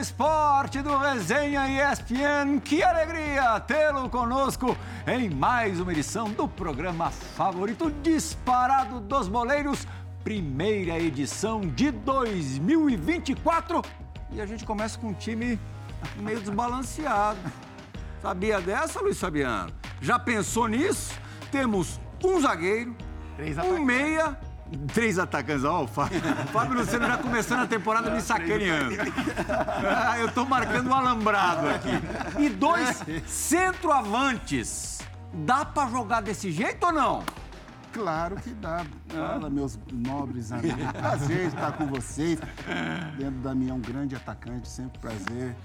esporte do Resenha ESPN. Que alegria tê-lo conosco em mais uma edição do programa favorito disparado dos boleiros, primeira edição de 2024. E a gente começa com um time meio desbalanceado. Sabia dessa, Luiz Fabiano? Já pensou nisso? Temos um zagueiro, um meia Três atacantes. Ó, oh, o Fábio, Fábio Luciano já começando a temporada me sacaneando. Ah, eu tô marcando um alambrado aqui. E dois centroavantes. Dá para jogar desse jeito ou não? Claro que dá. Fala, meus nobres amigos. Prazer estar com vocês. Dentro da minha, um grande atacante, sempre prazer.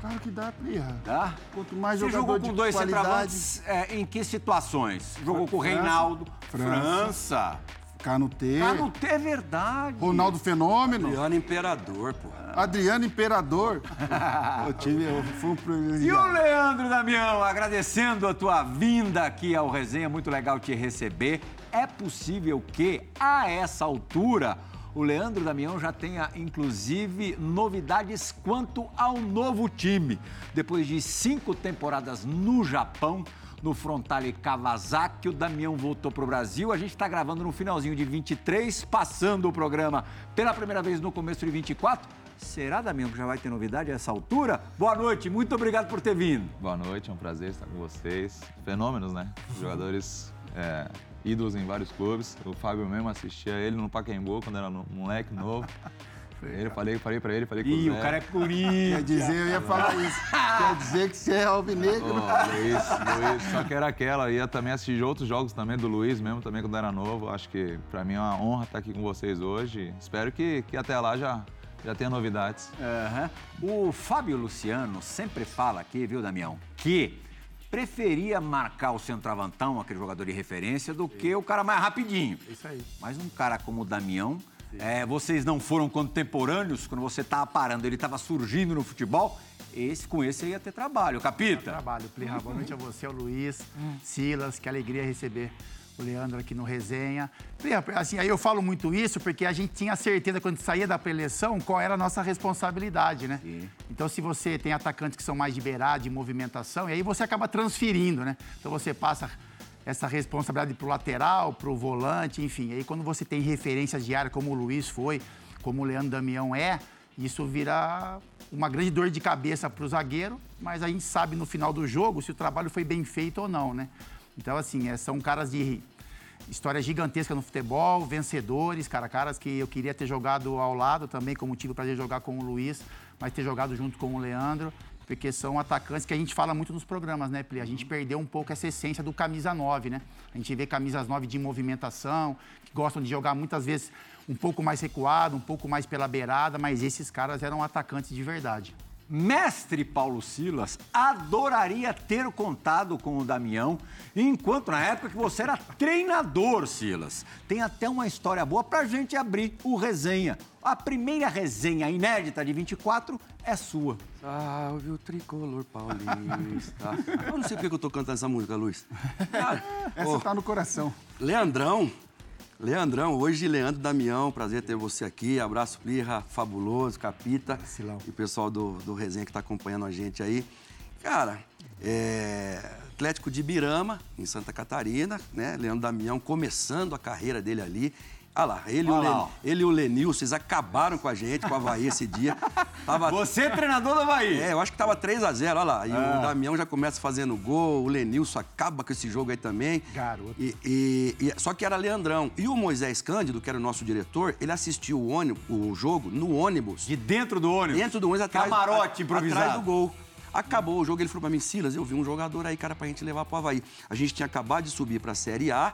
Claro que dá, Plirra. Dá? Quanto mais Você jogador jogou com dois qualidade... centroavantes é, em que situações? Jogou com o Reinaldo, França. França. Canutê. Canutê é verdade. Ronaldo Fenômeno. Adriano Imperador, pô. Adriano Imperador. eu tive, eu fui um E privilegiado. o Leandro Damião, agradecendo a tua vinda aqui ao Resenha, muito legal te receber. É possível que, a essa altura, o Leandro Damião já tenha, inclusive, novidades quanto ao novo time. Depois de cinco temporadas no Japão, no Frontale Kawasaki, o Damião voltou para o Brasil. A gente está gravando no finalzinho de 23, passando o programa pela primeira vez no começo de 24. Será, Damião, que já vai ter novidade a essa altura? Boa noite, muito obrigado por ter vindo. Boa noite, é um prazer estar com vocês. Fenômenos, né? Jogadores é, ídolos em vários clubes. O Fábio mesmo assistia ele no Pacaembu quando era moleque novo. Ele, falei, falei pra ele, falei com Ih, o o Zé. cara é. Quer dizer, eu ia falar isso. Quer dizer que você é alvinegro. Ô, Luiz, Luiz, só que era aquela, ia também assistir outros jogos também do Luiz mesmo, também quando era novo. Acho que pra mim é uma honra estar aqui com vocês hoje. Espero que, que até lá já, já tenha novidades. Aham. O Fábio Luciano sempre fala aqui, viu, Damião, que preferia marcar o centroavantão, aquele jogador de referência, do que o cara mais rapidinho. Isso aí. Mas um cara como o Damião, é, vocês não foram contemporâneos, quando você estava parando, ele estava surgindo no futebol, esse, com esse ia ter trabalho. Capita? Trabalho, Plirra. Boa noite a você, ao Luiz, Silas, que alegria receber o Leandro aqui no Resenha. Plirra, assim, aí eu falo muito isso porque a gente tinha certeza quando saía da preleção qual era a nossa responsabilidade, né? Sim. Então, se você tem atacantes que são mais de beirada, de movimentação, e aí você acaba transferindo, né? Então, você passa essa responsabilidade para o lateral, para o volante, enfim. Aí, quando você tem referências de área, como o Luiz foi, como o Leandro Damião é, isso vira uma grande dor de cabeça para o zagueiro, mas a gente sabe no final do jogo se o trabalho foi bem feito ou não, né? Então, assim, é, são caras de história gigantesca no futebol, vencedores, cara, caras que eu queria ter jogado ao lado também, como tive o prazer de jogar com o Luiz, mas ter jogado junto com o Leandro, porque são atacantes que a gente fala muito nos programas, né, Pli? A gente perdeu um pouco essa essência do camisa 9, né? A gente vê camisas 9 de movimentação, que gostam de jogar muitas vezes um pouco mais recuado, um pouco mais pela beirada, mas esses caras eram atacantes de verdade. Mestre Paulo Silas adoraria ter contado com o Damião, enquanto na época que você era treinador, Silas. Tem até uma história boa pra gente abrir o resenha. A primeira resenha inédita de 24 é sua. Salve o tricolor paulista. Eu não sei porque que eu tô cantando essa música, Luiz. Cara, Essa ô, tá no coração. Leandrão, Leandrão, hoje Leandro Damião, prazer ter você aqui. Abraço, Plirra, fabuloso, Capita e o pessoal do, do Resenha que tá acompanhando a gente aí. Cara, é, Atlético de Birama, em Santa Catarina, né? Leandro Damião começando a carreira dele ali. Ah lá, ele, e o Olha lá, Len- ele e o Lenil, vocês acabaram com a gente, com o Havaí esse dia. Tava Você é treinador do Havaí. é, eu acho que tava 3x0, olha lá. E Ah. o Damião já começa fazendo gol, o Lenilson acaba com esse jogo aí também. Garoto. E, e- e- só que era Leandrão. E o Moisés Cândido, que era o nosso diretor, ele assistiu o, ônibus, o jogo no ônibus. De dentro do ônibus. Dentro do ônibus, atrás, Camarote improvisado. atrás do gol. Acabou o jogo, ele falou pra mim, Silas, eu vi um jogador aí, cara, pra gente levar pro Havaí. A gente tinha acabado de subir pra Série A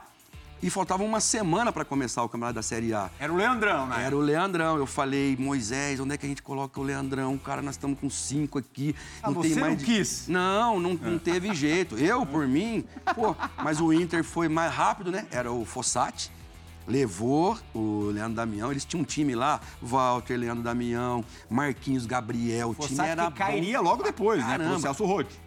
e faltava uma semana pra começar o campeonato da Série A. Era o Leandrão, né? Era o Leandrão. Eu falei, Moisés, onde é que a gente coloca o Leandrão? Cara, nós estamos com cinco aqui. Ah, você não de- quis? Não, não, não teve jeito. Eu, por mim, pô, mas o Inter foi mais rápido, né? Era o Fossati. Levou o Leandro Damião, eles tinham um time lá, Walter, Leandro Damião, Marquinhos, Gabriel, o time Fossati era que cairia logo depois, né? Pro Caramba. Celso Rotti.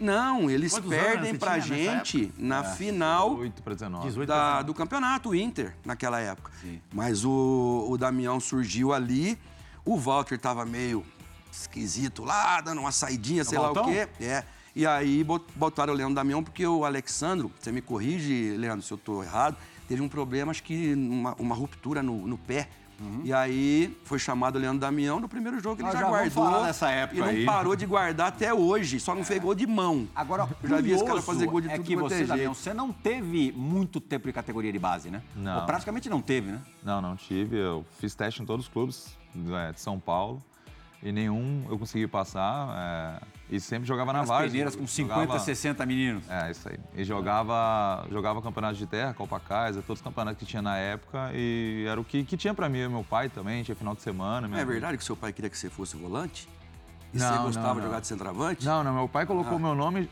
Não, eles Quantos perdem pra gente na final 8 para 19. 18 da- do campeonato, o Inter, naquela época. Mas o, o Damião surgiu ali, o Walter tava meio esquisito lá, dando uma saidinha, sei lá Valtão? o quê. É. E aí bot- botaram o Leandro Damião, porque o Alexandro, você me corrige, Leandro, se eu tô errado, teve um problema, acho que uma, uma ruptura no, no pé. E aí foi chamado o Leandro Damião no primeiro jogo que ele Nós já, já guardou. falar dessa época e não aí. parou de guardar até hoje, só não fez gol de mão. Agora, Eu já vi esse cara fazer gol de é tudo que quanto é você, Damião, você não teve muito tempo de categoria de base, né? Não. Ou praticamente não teve, né? Não, não tive. Eu fiz teste em todos os clubes é, de São Paulo e nenhum eu consegui passar. é, e sempre jogava na As várzea. peneiras com 50, Jogava- 60 meninos. É, isso aí. E jogava, jogava campeonato de terra, Copa Kaiser, todos os campeonatos que tinha na época. E era o que, que tinha pra mim, meu pai também, tinha final de semana. Não minha é verdade que seu pai queria que você fosse volante? E Não, você não, gostava de não. jogar de centroavante? Não, não, meu pai colocou Ah. meu nome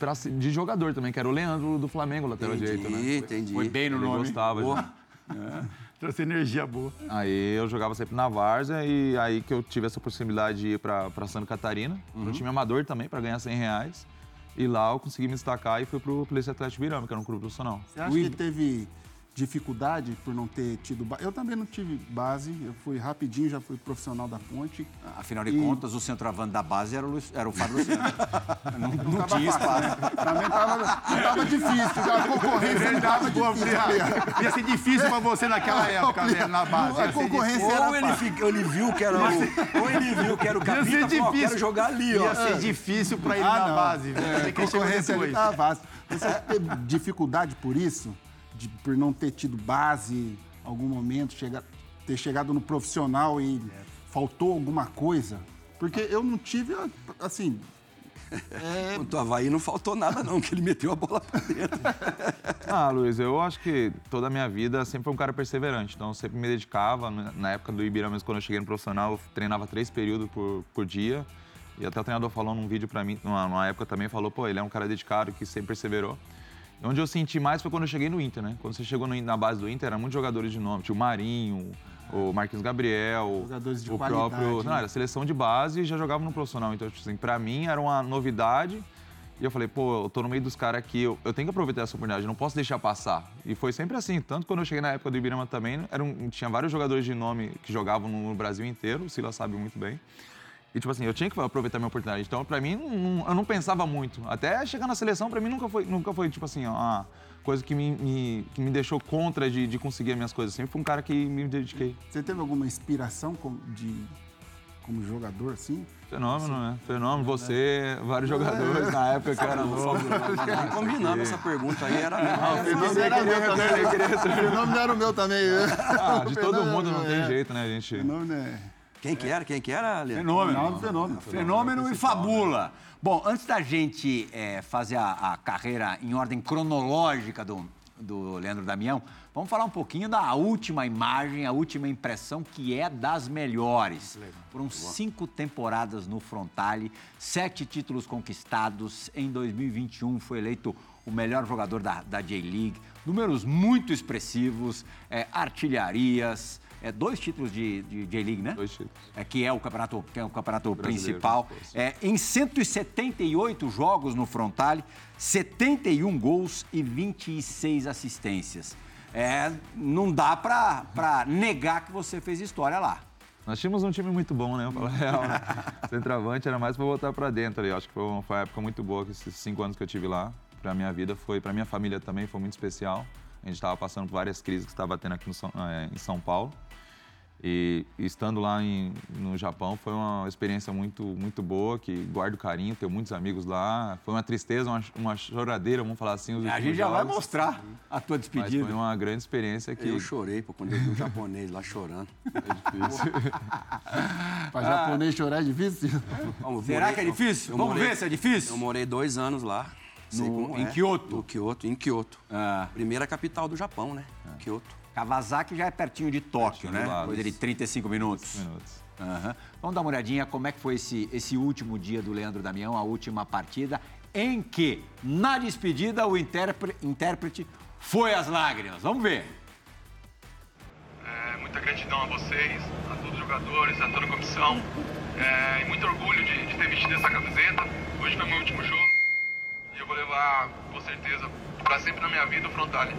pra, de jogador também, que era o Leandro do Flamengo, lateral entendi, direito, né? entendi. Foi bem no Ele nome. gostava. Pô, já. Trouxe energia boa. Aí eu jogava sempre na Várzea e aí que eu tive essa possibilidade de ir pra, pra Santa Catarina, Uhum. no time amador também, pra ganhar 100 reais. E lá eu consegui me destacar e fui pro Polícia Atlético Virame, que era um clube profissional. Você acha que teve dificuldade por não ter tido base? Eu também não tive base, eu fui rapidinho, já fui profissional da ponte. Afinal de E- contas, o centroavante da base era o, Luiz- era o Fábio Luciano. não não Tava tinha espaço. né? Mim tava, tava difícil, já a concorrência não tava difícil. Ia ser difícil pra você naquela época, né, na base. A concorrência era Ou ele, fica- ele viu que era o. Ou ele viu que era o capitão ó, difícil. quero jogar ali, ó. Ia ser difícil pra ele Ah, na não. base. velho. É, a concorrência ali depois. tava fácil. Você teve dificuldade por isso? De- por não ter tido base em algum momento, chega- ter chegado no profissional e faltou alguma coisa? Porque eu não tive, assim... é, Quanto ao Havaí não faltou nada, não, que ele meteu a bola pra dentro. Ah, Luiz, eu acho que toda a minha vida sempre foi um cara perseverante. Então, eu sempre me dedicava. né, Na época do Ibira, mesmo quando eu cheguei no profissional, eu treinava três períodos por, por dia. E até o treinador falou num vídeo pra mim, numa, numa época também, falou, pô, ele é um cara dedicado que sempre perseverou. Onde eu senti mais foi quando eu cheguei no Inter, né? Quando você chegou no- na base do Inter, eram muitos jogadores de nome. Tinha o Marinho, o Marquinhos Gabriel, Jogadores de o próprio... né? Não, era seleção de base e já jogava no profissional. Então, tipo assim, pra mim era uma novidade. E eu falei, pô, eu tô no meio dos caras aqui, eu, eu tenho que aproveitar essa oportunidade, não posso deixar passar. E foi sempre assim. Tanto quando eu cheguei na época do Ibirama também, era um- tinha vários jogadores de nome que jogavam no Brasil inteiro, o Silas sabe muito bem. E, tipo assim, eu tinha que aproveitar minha oportunidade. Então, pra mim, não- eu não pensava muito. Até chegar na seleção, pra mim, nunca foi, nunca foi tipo assim, uma coisa que me, me- que me deixou contra de, de conseguir as minhas coisas. Sempre fui um cara que me dediquei. Você teve alguma inspiração como, de, como jogador, assim? Fenômeno, né? Fenômeno, você, vários jogadores na época que eu era novo. Combinando essa pergunta aí, era. O fenômeno era meu também. O fenômeno era o meu também. Ah, de todo mundo não tem é. jeito, né, gente? Fenômeno é... Quem que era? Quem que era, Leandro? Fenômeno. Fenômeno, fenômeno. Fenômeno e fabula. Bom, antes da gente eh, fazer a, a carreira em ordem cronológica do, do Leandro Damião, vamos falar um pouquinho da última imagem, a última impressão, que é das melhores. Foram cinco temporadas no Frontale, sete títulos conquistados. Em 2021 foi eleito o melhor jogador da, da J-League. Números muito expressivos, eh, artilharias, eh, dois títulos de, de J-League, né? Dois títulos. é, que é o campeonato, que é o campeonato Brasileiro, principal. É, em 178 jogos no Frontale, 71 gols e 26 assistências. É, não dá pra, pra negar que você fez história lá. Nós tínhamos um time muito bom, né? A real. né? Centroavante era mais pra voltar pra dentro ali. Acho que foi uma, foi uma época muito boa, esses cinco anos que eu tive lá. Pra minha vida foi, pra minha família também foi muito especial. A gente estava passando por várias crises que estava tendo aqui no eh, em São Paulo. E, estando lá em- no Japão foi uma experiência muito, muito boa, que guardo carinho, tenho muitos amigos lá. Foi uma tristeza, uma, uma choradeira, vamos falar assim. os A gente já vai jogos. mostrar a tua Mas despedida. foi uma grande experiência que Eu chorei pô, quando eu vi um japonês lá chorando. Pra japonês chorar é difícil? Eu Será morei- que é difícil? Vamos morei- ver se é difícil. Eu morei dois anos lá. No- como em é. Kyoto? No Kyoto, em Kyoto. Ah, Primeira capital do Japão, né? Kyoto. Kawasaki já é pertinho de Tóquio, né? lado. Coisa de 35 minutos. minutos. Aham. Vamos dar uma olhadinha como é que foi esse, esse último dia do Leandro Damião, a última partida, em que, na despedida, o intérpre- intérprete foi às lágrimas. Vamos ver. É, muita gratidão a vocês, a todos os jogadores, a toda a comissão. É, e muito orgulho de, de ter vestido essa camiseta. Hoje foi meu último jogo. E eu vou levar, com certeza, para sempre na minha vida o Frontale.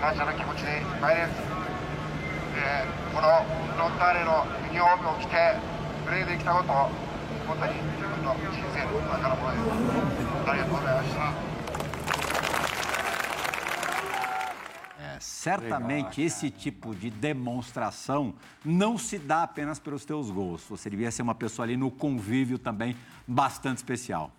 感謝の気持ちでいっぱいです、えー このフロンターレのユニフォームを着てプレーできたこと本当に自分の人生の宝物ですありがとうございました É, certamente esse tipo de demonstração não se dá apenas pelos teus gols. Você devia ser uma pessoa ali no convívio também bastante especial.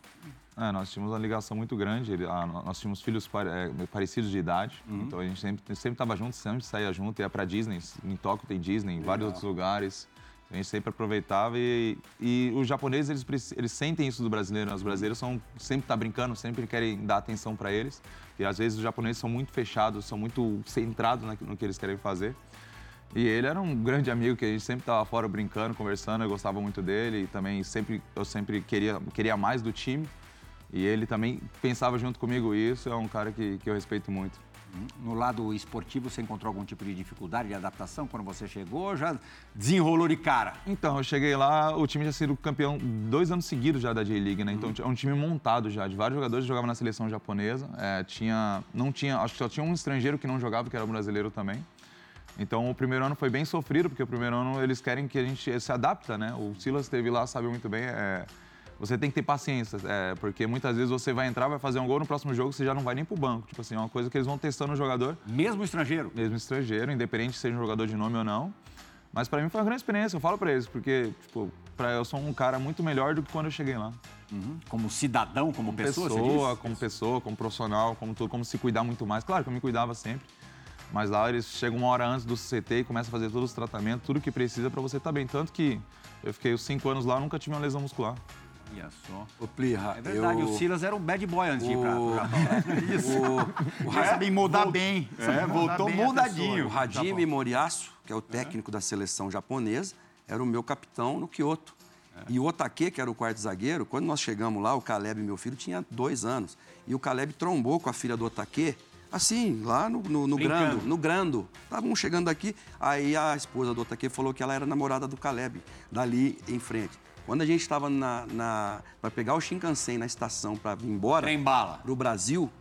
É, nós tínhamos uma ligação muito grande. ele- ah, nós tínhamos filhos pare- é, parecidos de idade, então a gente sempre sempre estava junto, sempre saía junto, ia para Disney. Em Tóquio tem Disney, em vários outros lugares. A gente sempre aproveitava e, e os japoneses eles, eles sentem isso do brasileiro. né? Os brasileiros são sempre tá brincando, sempre querem dar atenção para eles. E às vezes os japoneses são muito fechados, são muito centrados na- no que eles querem fazer. E ele era um grande amigo que a gente sempre estava fora brincando, conversando. Eu gostava muito dele e também sempre eu sempre queria queria mais do time. E ele também pensava junto comigo isso. É um cara que, que eu respeito muito. No lado esportivo, você encontrou algum tipo de dificuldade de adaptação quando você chegou? ou Já desenrolou de cara? Então, eu cheguei lá, o time já sido campeão dois anos seguidos já da J-League, né? Então, é um time montado já, de vários jogadores que jogavam na seleção japonesa. É, tinha, não tinha, acho que só tinha um estrangeiro que não jogava, que era brasileiro também. Então, o primeiro ano foi bem sofrido, porque o primeiro ano eles querem que a gente se adapta, né? O Silas esteve lá, sabe muito bem, é, você tem que ter paciência, é, porque muitas vezes você vai entrar, vai fazer um gol, no próximo jogo você já não vai nem pro banco. Tipo assim, é uma coisa que eles vão testando o jogador Mesmo estrangeiro? mesmo estrangeiro, independente se seja um jogador de nome ou não. Mas pra mim foi uma grande experiência, eu falo pra eles, porque, tipo, pra, eu sou um cara muito melhor do que quando eu cheguei lá. Como cidadão, como pessoa, você Pessoa, diz? como pessoa, como profissional, como tudo, como se cuidar muito mais. Claro que eu me cuidava sempre, mas lá eles chegam uma hora antes do CT e começam a fazer todos os tratamentos, tudo que precisa pra você estar bem. Tanto que eu fiquei os cinco anos lá, nunca tive uma lesão muscular. Olha só. Ô, Plirra, É verdade, eu... o Silas era um bad boy antes de ir pra, pro Japão. o, o, Vai saber moldar bem. É, voltou bem a moldadinho. o Hajime Moriyasu, que é o técnico da seleção japonesa, era o meu capitão no Kyoto. E o Otake, que era o quarto zagueiro, quando nós chegamos lá, o Caleb, meu filho, tinha dois anos. E o Caleb trombou com a filha do Otake, assim, lá no, no, no. Grando. No Grando. Estavam chegando aqui, aí a esposa do Otake falou que ela era namorada do Caleb, dali em frente. Quando a gente estava na, na, para pegar o Shinkansen na estação para vir embora para o Brasil,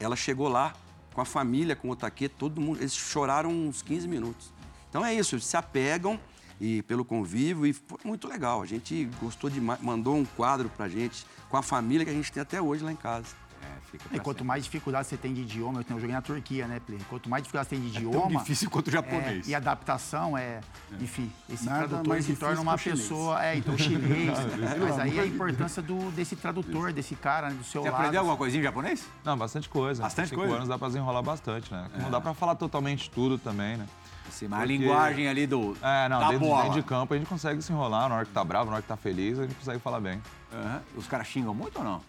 ela chegou lá com a família, com o Otake, todo mundo, eles choraram uns 15 minutos. Então é isso, eles se apegam e pelo convívio e foi muito legal. A gente gostou demais, mandou um quadro pra gente com a família que a gente tem até hoje lá em casa. É, fica E quanto mais dificuldade você tem de idioma, eu, tenho- eu joguei na Turquia, né, Play? Quanto mais dificuldade você tem de sempre. idioma. Tão difícil quanto o é, japonês. e adaptação é, enfim, esse Nada tradutor se torna uma chinês. pessoa, é, então chinês, mas aí a importância do, desse tradutor, desse cara, né, do seu Você lado. aprendeu alguma coisinha em japonês? Não, bastante coisa. Bastante Cinco coisa? anos dá pra desenrolar bastante, né? Não dá pra falar totalmente tudo também, né? Sim, mas a Porque- linguagem ali do. É, não, da dentro, bola. dentro de campo a gente consegue se enrolar, na hora que tá bravo, na hora que tá feliz, a gente consegue falar bem. Aham. Os caras xingam muito ou não?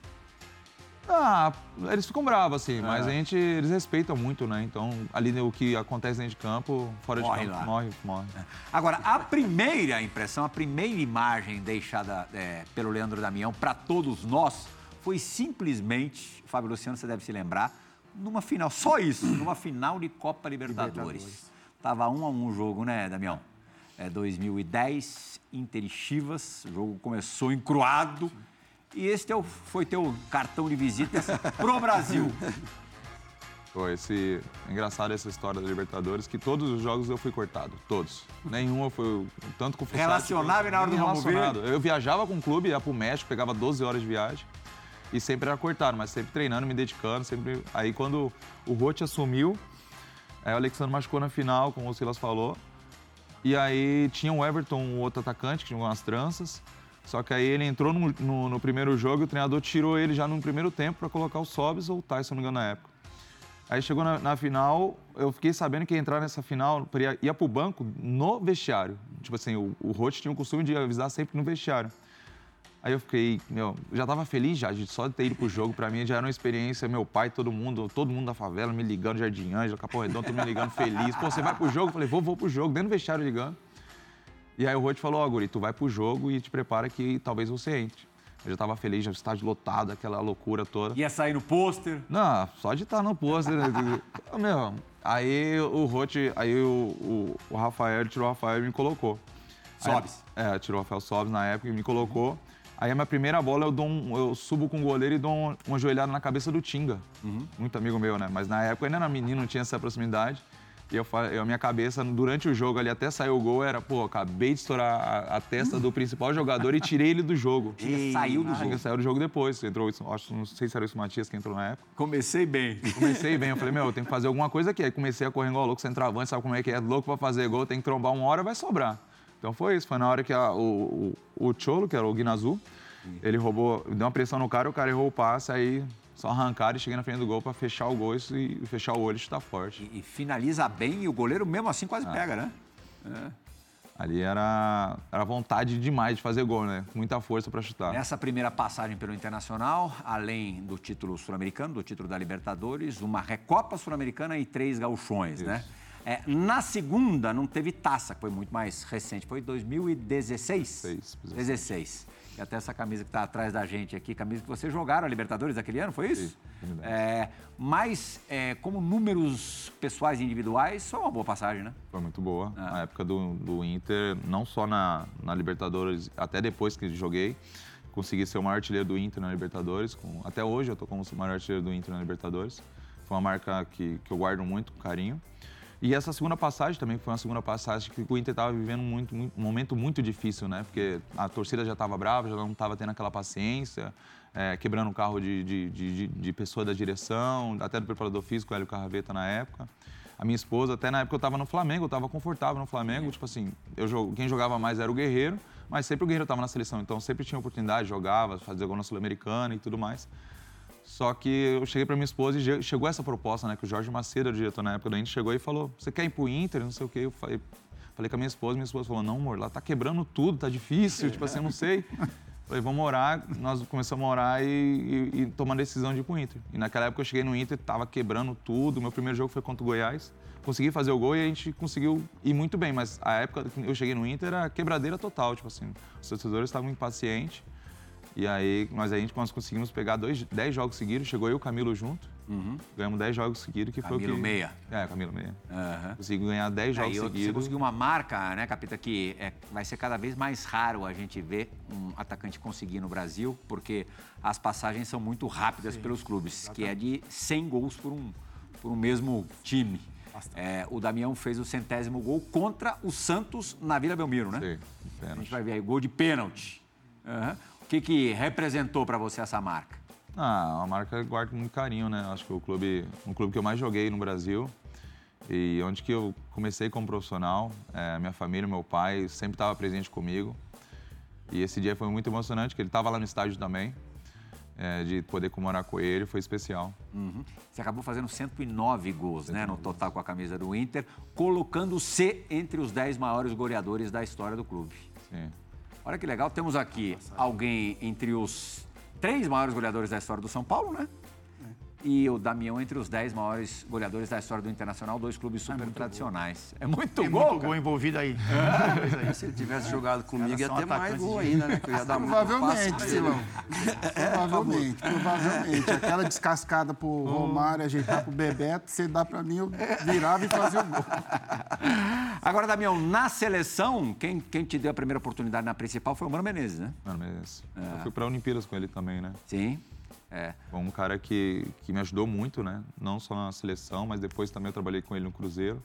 Ah, eles ficam bravos, assim, É. mas a gente, eles respeitam muito, né? Então, ali o que acontece dentro de campo, fora Morre de campo, lá. morre, morre. Agora, a primeira impressão, a primeira imagem deixada é, pelo Leandro Damião para todos nós foi simplesmente, Fábio Luciano, você deve se lembrar, numa final, só isso, numa final de Copa Libertadores. Tava um a um o jogo, né, Damião? É 2010, Inter e Chivas, o jogo começou encruado. E esse teu, foi teu cartão de visitas pro Brasil. Foi esse, engraçado essa história da Libertadores, que todos os jogos eu fui cortado, todos. Nenhum eu fui, tanto com o Fossati... Relacionável na hora do relacionado. Eu viajava com o clube, ia pro México, pegava 12 horas de viagem, e sempre era cortado, mas sempre treinando, me dedicando, sempre... Aí quando o Rote assumiu, aí o Alexandre machucou na final, como o Silas falou, e aí tinha o Everton, o outro atacante, que jogou nas tranças. Só que aí ele entrou no, no- no primeiro jogo e o treinador tirou ele já no primeiro tempo para colocar o Sobis ou o Tyson, não me engano, na época. Aí chegou na, na final, eu fiquei sabendo que ia entrar nessa final, ia, ia pro banco no vestiário. Tipo assim, o, o Roth tinha o costume de avisar sempre no vestiário. Aí eu fiquei, meu, já tava feliz já, de só ter ido pro jogo, pra mim já era uma experiência, meu pai, todo mundo, todo mundo da favela me ligando, Jardim Ângela, Capão Redondo, todo me ligando feliz. Pô, você vai pro jogo? Eu falei, vou, vou pro jogo, dentro do vestiário ligando. E aí o Rote falou, ó, Guri, tu vai pro jogo e te prepara que talvez você entre. Eu já tava feliz, já estádio lotado, aquela loucura toda. Ia sair no pôster. Não, só de estar no pôster. né? Meu, aí o Rote, aí o, o, o Rafael, tirou o Rafael e me colocou. Aí- Sobes. é, tirou o Rafael Sobes na época e me colocou. Aí a minha primeira bola eu, dou um- eu subo com o goleiro e dou um- uma joelhada na cabeça do Tinga. Muito amigo meu, né? Mas na época eu ainda era menino, não tinha essa proximidade. E eu, eu, a minha cabeça, durante o jogo ali, até sair o gol, era, pô, acabei de estourar a, a testa do principal jogador e tirei ele do jogo. Tinga saiu do jogo. saiu do jogo depois. Entrou, isso- acho, não sei se era isso o Matias que entrou na época. Comecei bem. Comecei bem, eu falei, meu, eu tenho que fazer alguma coisa aqui. Aí comecei a correr igual louco, centroavante, sabe como é que é? Louco pra fazer gol, tem que trombar uma hora, vai sobrar. Então foi isso, foi na hora que a- o, o, o Cholo, que era o Guinazu, ele roubou, deu uma pressão no cara, o cara errou o passe, aí só arrancaram e cheguei na frente do gol pra fechar o gol e fechar o olho e chutar forte. E, e finaliza bem e o goleiro mesmo assim quase pega, né? Ali era, era vontade demais de fazer gol, né? Muita força pra chutar. Nessa primeira passagem pelo Internacional, além do título sul-americano, do título da Libertadores, uma Recopa Sul-Americana e três gauchões, né? É, na segunda, não teve taça, que foi muito mais recente, foi 2016? Seis, 16. E até essa camisa que está atrás da gente aqui, camisa que vocês jogaram a Libertadores daquele ano, foi isso? Sim, verdade. É, mas, é, como números pessoais e individuais, foi uma boa passagem, né? Foi muito boa. Ah. Na época do, do Inter, não só na, na Libertadores, até depois que joguei, consegui ser o maior artilheiro do Inter na Libertadores. com- até hoje eu tô como o maior artilheiro do Inter na Libertadores. Foi uma marca que, que eu guardo muito com carinho. E essa segunda passagem também foi uma segunda passagem que o Inter estava vivendo muito, muito- um momento muito difícil, né? Porque a torcida já estava brava, já não estava tendo aquela paciência, é, quebrando o carro de, de, de, de- pessoa da direção, até do preparador físico, Hélio Carraveta, na época. A minha esposa, até na época eu estava no Flamengo, eu estava confortável no Flamengo. Tipo assim, eu, quem jogava mais era o Guerreiro, mas sempre o Guerreiro estava na seleção, então sempre tinha oportunidade, jogava, fazia gol na Sul-Americana e tudo mais. Só que eu cheguei para minha esposa e chegou essa proposta, né? Que o Jorge Macedo, era o diretor na época da Inter, chegou e falou: Você quer ir pro Inter? Não sei o quê. Eu falei, falei com a minha esposa, minha esposa falou: Não, amor, lá tá quebrando tudo, tá difícil, tipo assim, eu não sei. Falei, vamos orar. Nós começamos a orar e, e, e tomar a decisão de ir pro Inter. E naquela época eu cheguei no Inter, tava quebrando tudo. Meu primeiro jogo foi contra o Goiás. Consegui fazer o gol e a gente conseguiu ir muito bem. Mas a época que eu cheguei no Inter era quebradeira total, tipo assim. Os torcedores estavam impacientes. E aí, mas aí nós conseguimos pegar dois, 10 jogos seguidos, chegou eu e o Camilo junto. Ganhamos 10 jogos seguidos, que foi o Uhum. Camilo que... Meia. É, Camilo Meia. Aham. Consegui ganhar 10 É, jogos e outra, você seguidos. conseguiu uma marca, né, Capita, que é- vai ser cada vez mais raro a gente ver um atacante conseguir no Brasil, porque as passagens são muito rápidas pelos clubes, que é de 100 gols por um, por um mesmo time. É, o Damião fez o centésimo gol contra o Santos na Vila Belmiro, né? Sim, A pênalti. gente vai ver aí, gol de pênalti. Aham. O que, que representou para você essa marca? Ah, uma marca que eu guardo com muito carinho, né? Acho que o clube, um clube que eu mais joguei no Brasil e onde que eu comecei como profissional, é, minha família, meu pai sempre estava presente comigo. E esse dia foi muito emocionante, que ele estava lá no estádio também, é, de poder comemorar com ele, foi especial. Uhum. Você acabou fazendo 109 gols, né, no total com a camisa do Inter, colocando-se entre os 10 maiores goleadores da história do clube. Sim. Olha que legal, temos aqui alguém entre os três maiores goleadores da história do São Paulo, né? E o Damião entre os 10 maiores goleadores da história do Internacional, dois clubes super tradicionais. É muito Tem gol, muito cara. gol envolvido aí. Se ele tivesse jogado comigo, ia ter mais gol de- ainda, né? Que eu ia dar muito Provavelmente, passe. Silão. Provavelmente, provavelmente. Aquela descascada pro Romário, ajeitar pro Bebeto, você dá pra mim, eu virava e fazia o gol. Agora, Damião, na seleção, quem, quem te deu a primeira oportunidade na principal foi o Mano Menezes, né? Mano, mas eu fui para Olimpíadas com ele também, né? Sim. É. Foi um cara que, que me ajudou muito, né? Não só na seleção, mas depois também eu trabalhei com ele no Cruzeiro.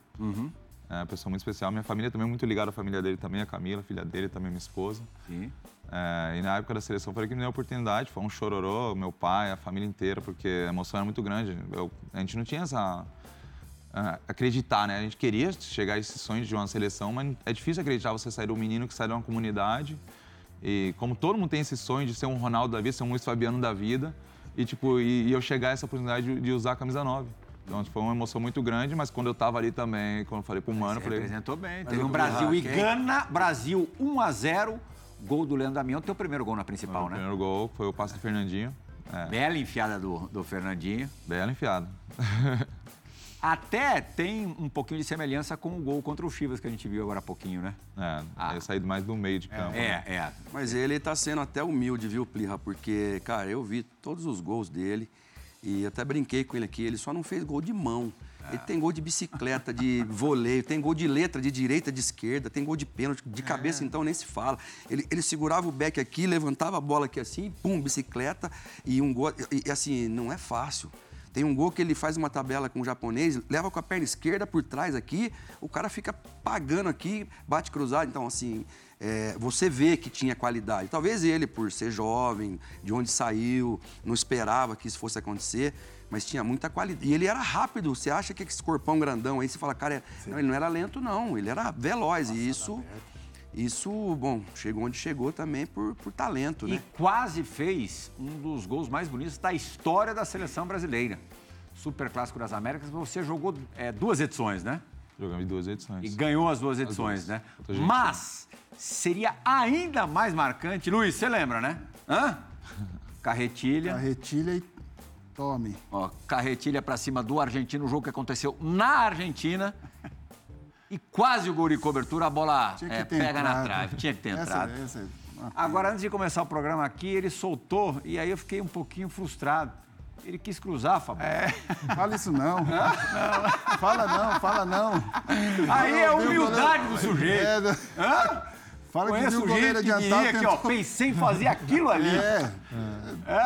É uma pessoa muito especial. Minha família também é muito ligada à família dele também, a Camila, filha dele, também minha esposa. Sim. É, e na época da seleção foi que me deu a oportunidade. Foi um chororô, meu pai, a família inteira, porque a emoção era muito grande. Eu- a gente não tinha essa. ah, acreditar, né? A gente queria chegar a esse sonho de uma seleção, mas é difícil acreditar você sair do menino que sai de uma comunidade. E como todo mundo tem esse sonho de ser um Ronaldo da vida, ser um Luiz Fabiano da vida, e, tipo, e, e eu chegar a essa oportunidade de, de usar a camisa 9. Então foi uma emoção muito grande, mas quando eu tava ali também, quando eu falei pro Mano, eu falei. representou bem. Teve um Brasil e quem? Gana. Brasil 1 a 0 Gol do Leandro Damião. Teu primeiro gol na principal, né? primeiro gol foi o passe do Fernandinho. É, Bela enfiada do, do Fernandinho. bela enfiada. Até tem um pouquinho de semelhança com o gol contra o Chivas que a gente viu agora há pouquinho, né? É, Ah. eu saí mais do meio de campo. né? É, é. Mas ele tá sendo até humilde, viu, Plirra? Porque, cara, eu vi todos os gols dele e até brinquei com ele aqui. Ele só não fez gol de mão. Ele tem gol de bicicleta, de voleio, tem gol de letra, de direita, de esquerda, tem gol de pênalti, de cabeça, então nem se fala. Ele, ele segurava o back aqui, levantava a bola aqui assim, pum, bicicleta e um gol. E, e, assim, não é fácil. Tem um gol que ele faz uma tabela com o japonês, leva com a perna esquerda por trás aqui, o cara fica pagando aqui, bate cruzado. Então, assim, é, você vê que tinha qualidade. Talvez ele, por ser jovem, de onde saiu, não esperava que isso fosse acontecer, mas tinha muita qualidade. E ele era rápido. Você acha que esse corpão grandão aí, você fala, cara, é... não, ele não era lento, não. Ele era veloz. e isso, isso, bom, chegou onde chegou também por, por talento, E né? quase fez um dos gols mais bonitos da história da seleção brasileira. Super Clássico das Américas, você jogou é, duas edições, né? Jogamos duas edições. E ganhou as duas edições, duas. né? Gente. Mas seria ainda mais marcante, Luiz, você lembra, né? Hã? Carretilha. Carretilha e tome. Ó, carretilha pra cima do argentino, o jogo que aconteceu na Argentina. E quase o gol de cobertura, a bola que é, pega na entrado. trave. Tinha que ter Essa- entrado. essa é uma Agora, antes de começar o programa aqui, ele soltou e aí eu fiquei um pouquinho frustrado. Ele quis cruzar, Fabio. É. Fala isso não. Fala não, fala não. Aí é a Não, humildade do sujeito. É, né? Hã? Fala que Conheço viu o o goleiro que adiantado. que, ó, tentou- pensei em fazer aquilo ali. É.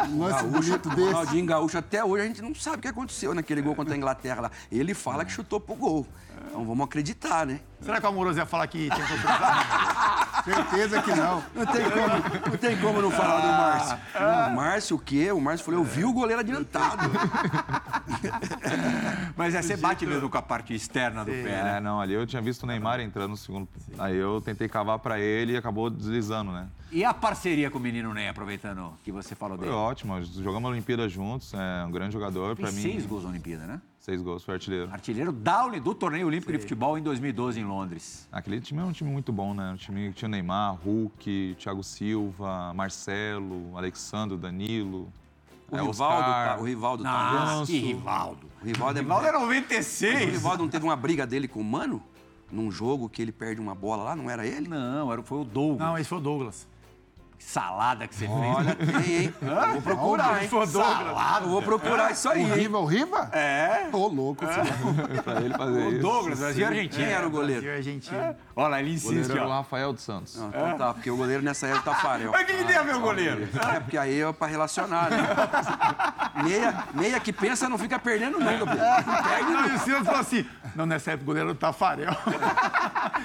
Um lance bonito desse. Ronaldinho Gaúcho, até hoje a gente não sabe o que aconteceu naquele gol contra a Inglaterra lá. Ele fala que chutou pro gol. Então vamos acreditar, né? Será que o Amoroso ia falar que tinha cruzar? Certeza que não. Não tem como não, tem como não falar do Márcio. O Márcio o quê? O Márcio falou, eu vi o goleiro adiantado. Mas é, você bate mesmo com a parte externa do pé, né? É, não, ali eu tinha visto o Neymar entrando no segundo. Aí eu tentei cavar pra ele e acabou deslizando, né? E a parceria com o menino Ney, aproveitando que você falou Foi dele? ótimo, jogamos a Olimpíada juntos, é um grande jogador pra mim. seis gols na Olimpíada, né? Seis gols, foi artilheiro. Artilheiro Oli- do Torneio Olímpico de Futebol em 2012 em Londres. Aquele time é um time muito bom, né? Um time que tinha o Neymar, Hulk, Thiago Silva, Marcelo, Alexandre, Danilo. O é, Rivaldo, Oscar. tá, o Rivaldo tá. Nossa, que Rivaldo. O Rivaldo é, Rivaldo é o 96. Rivaldo não teve uma briga dele com o Mano? Num jogo que ele perde uma bola lá, não era ele? Não, era, foi o Douglas. Não, esse foi o Douglas. Que salada que você Olha, fez. tem, hein? Eu vou procurar, hein? O Douglas. Eu vou procurar isso aí, O? Riva, o Riva? É. Ô, louco, filho. pra ele fazer O isso. Douglas, Brasil e Quem Argentina. era o goleiro? Brasil e Argentina. Olha lá, ele O goleiro insiste, era o ó. Rafael dos Santos. Não, então tá, porque o goleiro nessa época é o Tafarel. Mas o que, que tem a ver o goleiro? É, porque aí é pra relacionar, né? Meia, meia que pensa não fica perdendo nunca. pô. Aí o Silas falou assim: não, nessa época o goleiro era o Tafarel.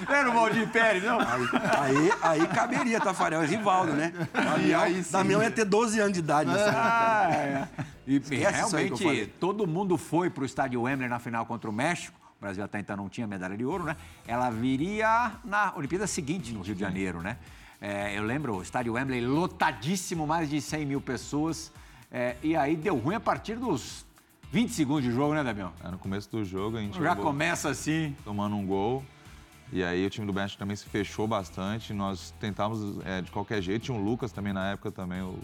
Era o Valdir Pérez, não? Aí, aí caberia Tafarel e Rivaldo, né? Damião, aí sim. Damião ia ter 12 anos de idade. Ah, é. E realmente, todo mundo foi pro estádio Wembley na final contra o México. O Brasil até então não tinha medalha de ouro, né? Ela viria na Olimpíada seguinte, no Rio de Janeiro, né? É, eu lembro, o estádio Wembley lotadíssimo, mais de 100 mil pessoas. É, e aí deu ruim a partir dos 20 segundos de jogo, né, Damião? É, no começo do jogo a gente Já começa assim. tomando um gol. E aí o time do México também se fechou bastante. Nós tentávamos é, de qualquer jeito. Tinha o Lucas também na época, também, o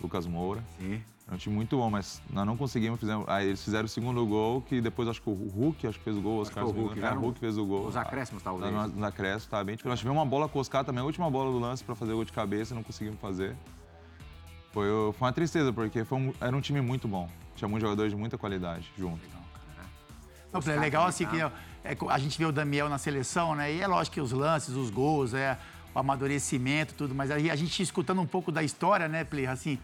Lucas Moura. Sim. Era um time muito bom, mas nós não conseguimos. Fizemos, aí eles fizeram o segundo gol, que depois acho que o Hulk acho que fez o gol. O Oscar o Hulk. É, né? o Hulk fez o gol. Os acréscimos, talvez. Nos nos acréscimos, tá bem. Tipo, nós tivemos uma bola com o Oscar também, a última bola do lance para fazer o gol de cabeça, não conseguimos fazer. Foi, foi uma tristeza, porque foi um- era um time muito bom. Tinha muitos jogadores de muita qualidade junto. Não, é legal assim que é, a gente vê o Daniel na seleção, né? E é lógico que os lances, os gols, é, o amadurecimento, tudo, mas aí a gente escutando um pouco da história, né, Play, assim.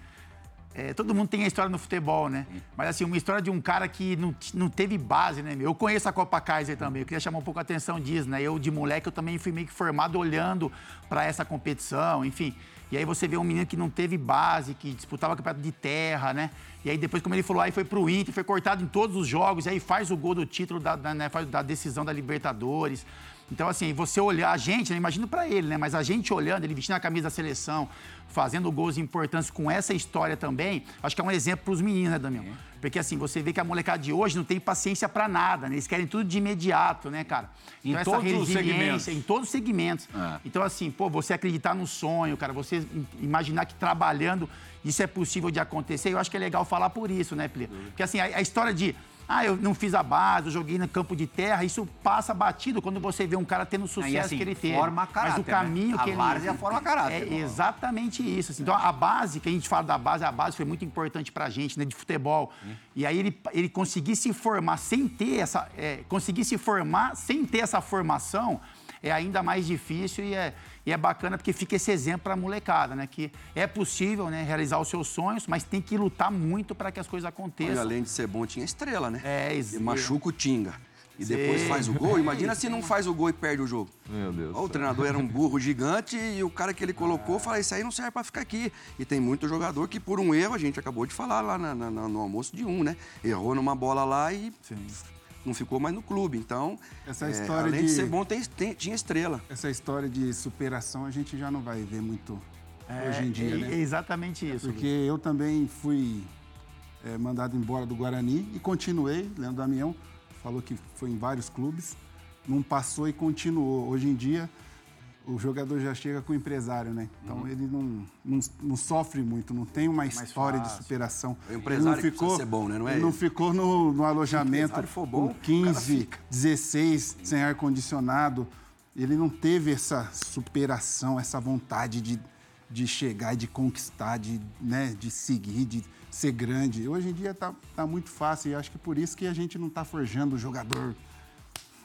é, todo mundo tem a história no futebol, né? Mas assim, uma história de um cara que não, não teve base, né? Eu conheço a Copa Kaiser também, eu queria chamar um pouco a atenção disso, né? Eu, de moleque, eu também fui meio que formado olhando para essa competição, enfim. E aí você vê um menino que não teve base, que disputava campeonato de terra, né? E aí depois, como ele falou, aí foi pro Inter, foi cortado em todos os jogos, aí faz o gol do título da, da, né, faz da decisão da Libertadores. Então, assim, você olhar a gente, né, imagino pra ele, né? Mas a gente olhando, ele vestindo a camisa da seleção, fazendo gols importantes com essa história também, acho que é um exemplo pros meninos, né, Damião? Porque, assim, você vê que a molecada de hoje não tem paciência pra nada, né? Eles querem tudo de imediato, né, cara? Em Então, todos os resiliência, segmentos. Em todos os segmentos. É. Então, assim, pô, você acreditar no sonho, cara, você im- imaginar que trabalhando isso é possível de acontecer, eu acho que é legal falar por isso, né, Plia? Porque, assim, a, a história de. Ah, eu não fiz a base, eu joguei no campo de terra. Isso passa batido quando você vê um cara tendo o sucesso assim, que ele teve. forma caráter, Mas o caminho né? que A ele... várzea forma caráter, É pô. exatamente isso. assim. Então, a base, que a gente fala da base, a base foi muito importante pra gente, né, de futebol. E aí ele, ele conseguir se formar sem ter essa... É, conseguir se formar sem ter essa formação é ainda mais difícil e é, e é bacana porque fica esse exemplo para a molecada, né? Que é possível né, realizar os seus sonhos, mas tem que lutar muito para que as coisas E aconteçam. além de ser bom, tinha estrela, né? É, E ex- machuca o Tinga. E depois Sim. faz o gol. Imagina se não faz o gol e perde o jogo. Meu Deus. Ó, O treinador era um burro gigante e o cara que ele colocou fala: Isso aí não serve pra ficar aqui. E tem muito jogador que, por um erro, a gente acabou de falar lá na- na- no almoço de um, né? Errou numa bola lá e não ficou mais no clube. Então, Essa é, história além de... de- ser bom, tem, tem- tinha estrela. Essa história de superação a gente já não vai ver muito É, hoje em dia, é, né? é exatamente isso. Porque eu também fui é, mandado embora do Guarani e continuei. Leandro Damião falou que foi em vários clubes, não passou e continuou. Hoje em dia, o jogador já chega com o empresário, né? Então ele não, não, não sofre muito, não tem uma história de superação. O empresário ele não ficou, ser bom, né? Não é ele não ficou no, no alojamento for bom, com o cara 15, fica. 16, sem ar-condicionado. Ele não teve essa superação, essa vontade de, de chegar e de conquistar, de, né, de seguir, de ser grande. Hoje em dia tá, tá muito fácil e acho que por isso que a gente não tá forjando o jogador,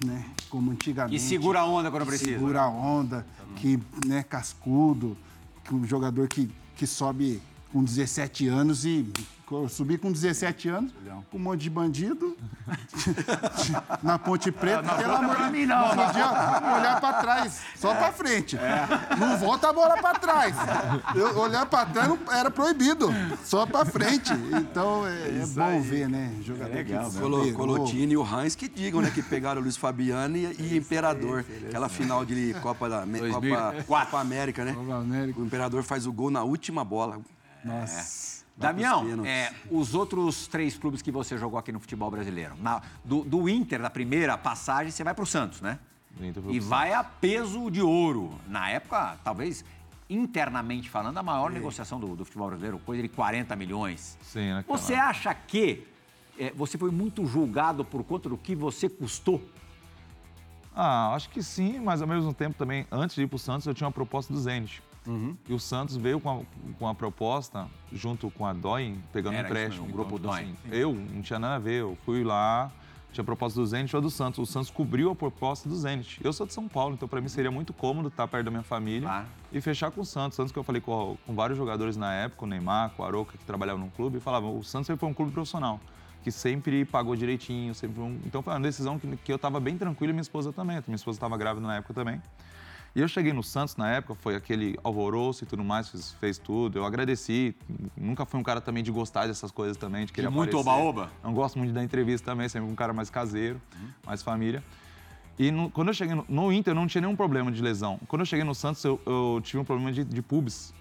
né, como antigamente. Que segura a onda quando precisa. Segura a onda, que, né, cascudo, que um jogador que, que sobe com 17 anos e co- subir com 17 anos, com um monte de bandido, na Ponte Preta, pelo amor de mim, não. Não podia olhar pra trás, só pra frente. Não volta a bola pra trás. Eu, olhar pra trás não- era proibido, só pra frente. Então é, é bom ver, né? Jogador legal, que Colo. Colotini e o Heinz que digam, né? Que pegaram o Luiz Fabiano e, e Imperador. Aquela final de Copa, da, Copa, Copa América, né? Copa América. O Imperador faz o gol na última bola. Nossa. Pros Damião, é, os outros três clubes que você jogou aqui no futebol brasileiro. Na- do, do Inter, na primeira passagem, você vai pro Santos, né? Do Inter foi E pro vai a peso de ouro. Na época, talvez, internamente falando, a maior negociação do, do futebol brasileiro, coisa de 40 milhões. Sim, naquela Você acha que é, você foi muito julgado por conta do que você custou? Ah, acho que sim, mas ao mesmo tempo também, antes de ir pro Santos, eu tinha uma proposta do Zenit. Uhum. E o Santos veio com a, com a proposta, junto com a Doin, pegando Era empréstimo. o grupo Doin. assim, eu não tinha nada a ver, eu fui lá, tinha a proposta do Zenit ou do Santos. O Santos cobriu a proposta do Zenit. Eu sou de São Paulo, então para mim seria muito cômodo estar perto da minha família Claro. e fechar com o Santos. Santos que eu falei com, com vários jogadores na época, o Neymar, com o Aroca, que trabalhavam no clube, e falavam, o Santos sempre foi um clube profissional. Que sempre pagou direitinho, sempre um... Então foi uma decisão que, que eu estava bem tranquilo e minha esposa também. Minha esposa estava grávida na época também. E eu cheguei no Santos na época, foi aquele alvoroço e tudo mais, fez, fez tudo. Eu agradeci. Nunca fui um cara também de gostar dessas coisas também, de querer muito oba-oba? Não gosto muito da entrevista também, sempre um cara mais caseiro, mais família. E no- quando eu cheguei no, no Inter, eu não tinha nenhum problema de lesão. Quando eu cheguei no Santos, eu, eu tive um problema de, de pubis.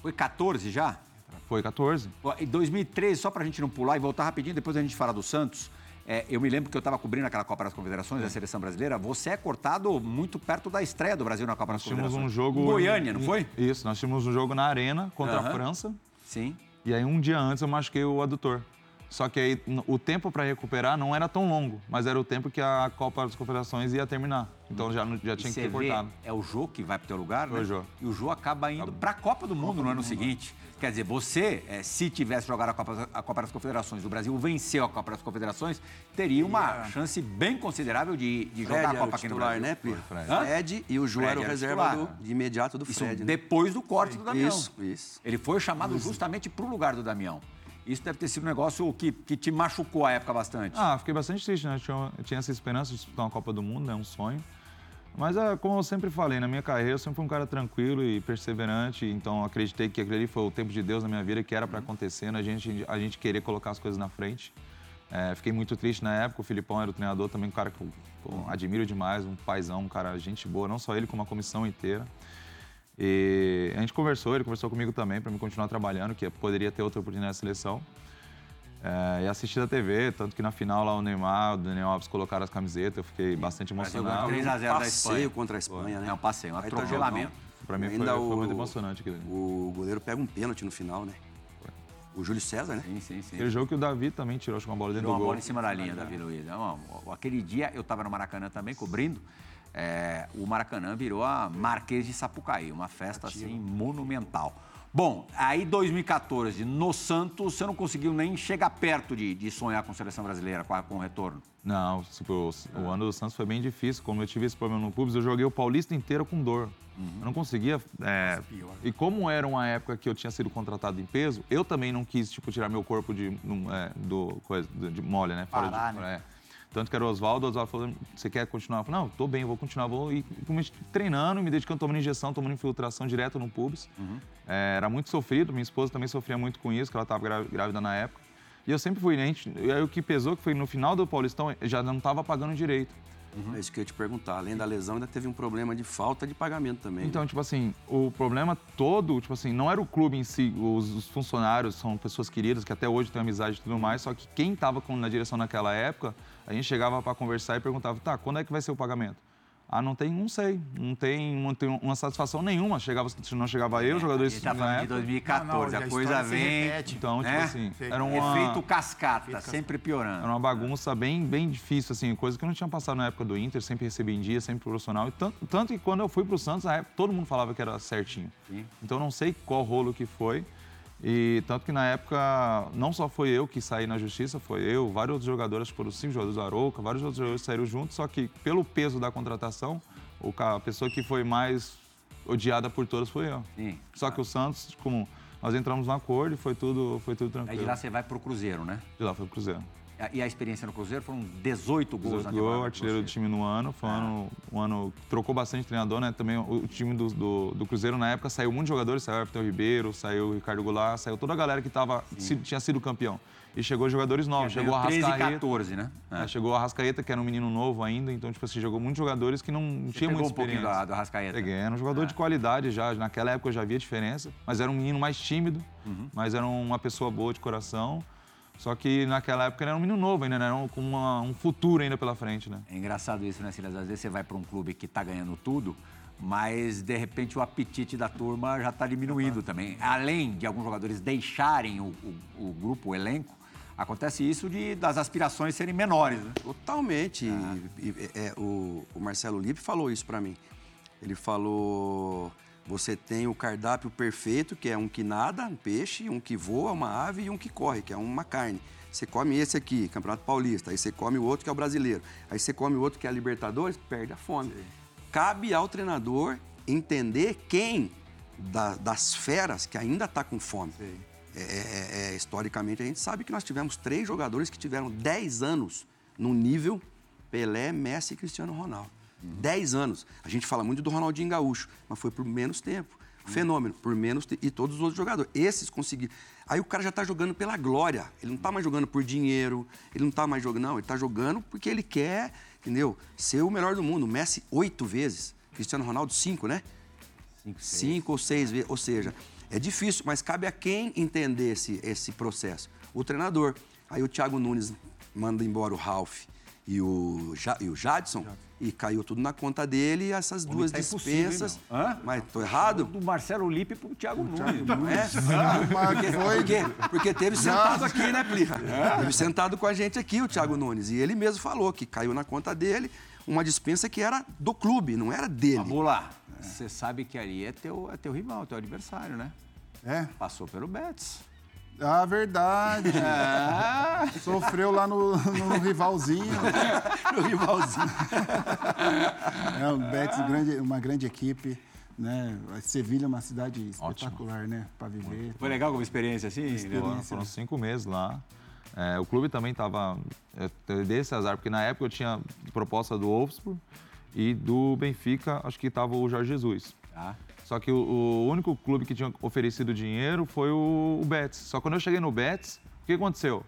Foi 14 já? Foi 14. Ó, Em 2013, só pra gente não pular e voltar rapidinho, depois a gente fala do Santos. É, eu me lembro que eu estava cobrindo aquela Copa das Confederações da seleção brasileira. Você é cortado muito perto da estreia do Brasil na Copa das Nós tínhamos Confederações. um jogo. Em Goiânia, não foi? Isso, nós tínhamos um jogo na Arena contra a França. Sim. E aí, um dia antes, eu machuquei o adutor. Só que aí, o tempo para recuperar não era tão longo, mas era o tempo que a Copa das Confederações ia terminar. Então já, já tinha que ter cortado. é o Jô que vai pro teu lugar, né? É o Jô. E o Jô acaba indo pra Copa do Mundo no ano seguinte. Quer dizer, você, é, se tivesse jogado a Copa, a Copa das Confederações, o Brasil venceu a Copa das Confederações, teria uma chance bem considerável de, de jogar Fred a era Copa o aqui no Brasil. né? Fred. Fred e o Ju Fred era o reserva do- de imediato do Isso Fred. né? depois do corte do Damião. Isso, isso. Ele foi chamado justamente pro lugar do Damião. Isso deve ter sido um negócio que, que te machucou a época bastante. Ah, fiquei bastante triste, né? Eu tinha, eu tinha essa esperança de disputar uma Copa do Mundo, né? Um sonho. Mas, é, como eu sempre falei, na minha carreira, eu sempre fui um cara tranquilo e perseverante. Então, acreditei que aquele ali foi o tempo de Deus na minha vida, que era para acontecer, né? a gente, a gente querer colocar as coisas na frente. É, fiquei muito triste na época. O Filipão era o treinador, também um cara que eu pô, admiro demais, um paizão, um cara gente boa, não só ele, como a comissão inteira. E a gente conversou, ele conversou comigo também para me continuar trabalhando, que poderia ter outra oportunidade na seleção. É, e assisti da TV, tanto que na final lá o Neymar, o Daniel Alves colocaram as camisetas, eu fiquei bastante emocionado. ganhou 3 a 0 da Passeio Espanha. contra a Espanha, né? É um passeio, um atropelamento. jogão. Pra mim foi, Ainda foi o- muito emocionante aquilo. O goleiro pega um pênalti no final, né? O Júlio César, né? Sim, sim, sim. Aquele jogo que o Davi também tirou, acho que uma bola dentro Deu do uma gol. bola em cima da linha, Davi Luiz. Não, aquele dia eu estava no Maracanã também, cobrindo. é, o Maracanã virou a Marquês de Sapucaí, uma festa assim monumental. Bom, aí 2014, no Santos, você não conseguiu nem chegar perto de, de sonhar com a seleção brasileira, com, a- com o retorno. Não, tipo, o, o ano do Santos foi bem difícil. Como eu tive esse problema no Pubs, eu joguei o Paulista inteiro com dor. Eu não conseguia. é, e como era uma época que eu tinha sido contratado em peso, eu também não quis tipo, tirar meu corpo de, é, do, coisa, de, de mole, né? Fora Parar, de, né? é. Tanto que era o Oswaldo, o Oswaldo falou: você quer continuar? Eu falei, não, tô bem, vou continuar, vou. E comecei treinando, me dedicando, tomando injeção, tomando infiltração direto no pubis. É, era muito sofrido, minha esposa também sofria muito com isso, que ela estava grávida na época. E eu sempre fui, né? gente- E aí o que pesou, que foi no final do Paulistão, já não estava pagando direito. É isso que eu ia te perguntar. Além da lesão, ainda teve um problema de falta de pagamento também. né? Então, tipo assim, o problema todo, tipo assim, não era o clube em si, os, os funcionários são pessoas queridas, que até hoje têm amizade e tudo mais, só que quem estava na direção naquela época, a gente chegava para conversar e perguntava, tá, quando é que vai ser o pagamento? Ah, não tem, não sei, não tem, não tem uma satisfação nenhuma. Chegava, se não chegava eu, A jogadores gente tá falando de época. 2014, Não, não, a a coisa vem. repete. Então, tipo né? assim, Sim. era uma... Efeito cascata, sempre piorando. Era uma bagunça bem, bem difícil, assim, coisa que eu não tinha passado na época do Inter, sempre recebi em dia, sempre profissional. E tanto, tanto que quando eu fui pro Santos, na época, todo mundo falava que era certinho. Então eu não sei qual rolo que foi. E tanto que na época, não só foi eu que saí na justiça, foi eu, vários outros jogadores, foram cinco jogadores do Arouca, vários outros jogadores saíram juntos, só que pelo peso da contratação, a pessoa que foi mais odiada por todos foi eu. Sim. Só que o Santos, como nós entramos no acordo e foi tudo, foi tudo Aí tranquilo. de lá você vai pro Cruzeiro, né? De lá foi pro Cruzeiro. E a experiência no Cruzeiro foram 18 gols na Gol, temporada. artilheiro do time no ano. Foi um, ano, um ano que trocou bastante treinador, né? Também o, time do, do, do Cruzeiro na época saiu muitos jogadores, saiu o Everton Ribeiro, saiu o Ricardo Goulart, saiu toda a galera que tava, se- tinha sido campeão. E chegou jogadores novos, chegou a 13 e Arrascaeta. 14, né? É, chegou a Arrascaeta, que era um menino novo ainda, então, tipo assim, jogou muitos jogadores que não tinham Pegou muita um pouquinho experiência. do, do Arrascaeta. Peguei, era um jogador de qualidade já. Naquela época eu já via diferença, mas era um menino mais tímido, mas era uma pessoa boa de coração. Só que naquela época ele era um menino novo ainda, né? Era um- com uma- um futuro ainda pela frente, né? É engraçado isso, né, Silas? Às vezes você vai para um clube que está ganhando tudo, mas de repente o apetite da turma já está diminuindo também. Além de alguns jogadores deixarem o, o- o grupo, o elenco, acontece isso de, das aspirações serem menores, né? Totalmente. E- e- é, o, o Marcelo Lippe falou isso pra mim. Ele falou: você tem o cardápio perfeito, que é um que nada, um peixe, um que voa, uma ave, e um que corre, que é uma carne. Você come esse aqui, Campeonato Paulista, aí você come o outro que é o brasileiro, aí você come o outro que é a Libertadores, perde a fome. Cabe ao treinador entender quem da- das feras que ainda está com fome. É, é- é- historicamente, a gente sabe que nós tivemos três jogadores que tiveram 10 anos no nível Pelé, Messi e Cristiano Ronaldo. 10 anos. A gente fala muito do Ronaldinho Gaúcho, mas foi por menos tempo. Fenômeno, por menos tempo. E todos os outros jogadores. Esses conseguiram. Aí o cara já tá jogando pela glória. Ele não tá mais jogando por dinheiro, ele não tá mais jogando, não. Ele tá jogando porque ele quer, entendeu? Ser o melhor do mundo. Messi, oito vezes. Cristiano Ronaldo, cinco, né? Cinco ou seis vezes. Ou seja, é difícil, mas cabe a quem entender esse, esse processo? O treinador. Aí o Thiago Nunes manda embora o Ralph e o, Ja- e o Jadson e caiu tudo na conta dele e essas duas tá dispensas. Mas tô errado? Do Marcelo Lippe pro Thiago Nunes. É? Porque, foi- porque, porque teve sentado aqui, né, Plirra? Teve sentado com a gente aqui o Thiago Nunes. E ele mesmo falou que caiu na conta dele uma dispensa que era do clube, não era dele. Vamos lá. Você sabe que ali é teu, é teu rival, teu adversário, né? É? Passou pelo Betis. Ah, verdade. É. Sofreu lá no, no rivalzinho. O rivalzinho. É, o Betis, grande, uma grande equipe. Né? Sevilha é uma cidade espetacular, né? Para viver. Foi legal como experiência assim? Experiência. Foram, foram cinco meses lá. É, o clube também estava. Eu dei esse azar, porque na época eu tinha proposta do Wolfsburg e do Benfica, acho que estava o Jorge Jesus. Tá. Só que o, o único clube que tinha oferecido dinheiro foi o, o Betis. Só que quando eu cheguei no Betis, o que aconteceu?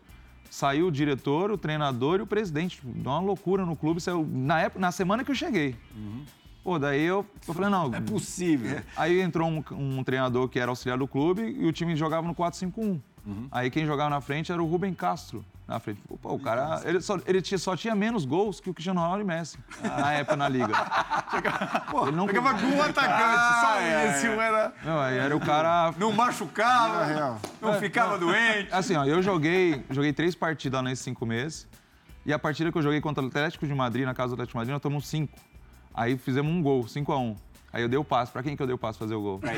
Saiu o diretor, o treinador e o presidente. Deu uma loucura no clube. Saiu, na, época, na semana que eu cheguei. Pô, daí eu, eu falei, não. É possível. Aí entrou um, um treinador que era auxiliar do clube e o time jogava no 4-5-1. Aí quem jogava na frente era o Rubem Castro. Na frente. Pô, o cara, ele, só, ele tinha, só tinha menos gols que o Cristiano Ronaldo e Messi na época na liga. ele não Ficava com um atacante, só esse, um era... Não, aí era o cara. Não machucava, real. não ficava doente. Assim, ó, eu joguei, joguei três partidas nesses cinco meses. E a partida que eu joguei contra o Atlético de Madrid, na casa do Atlético de Madrid, nós tomamos cinco. Aí fizemos um gol, 5 a 1 Aí eu dei o passe. Pra quem que eu dei o passe fazer o gol? Pô,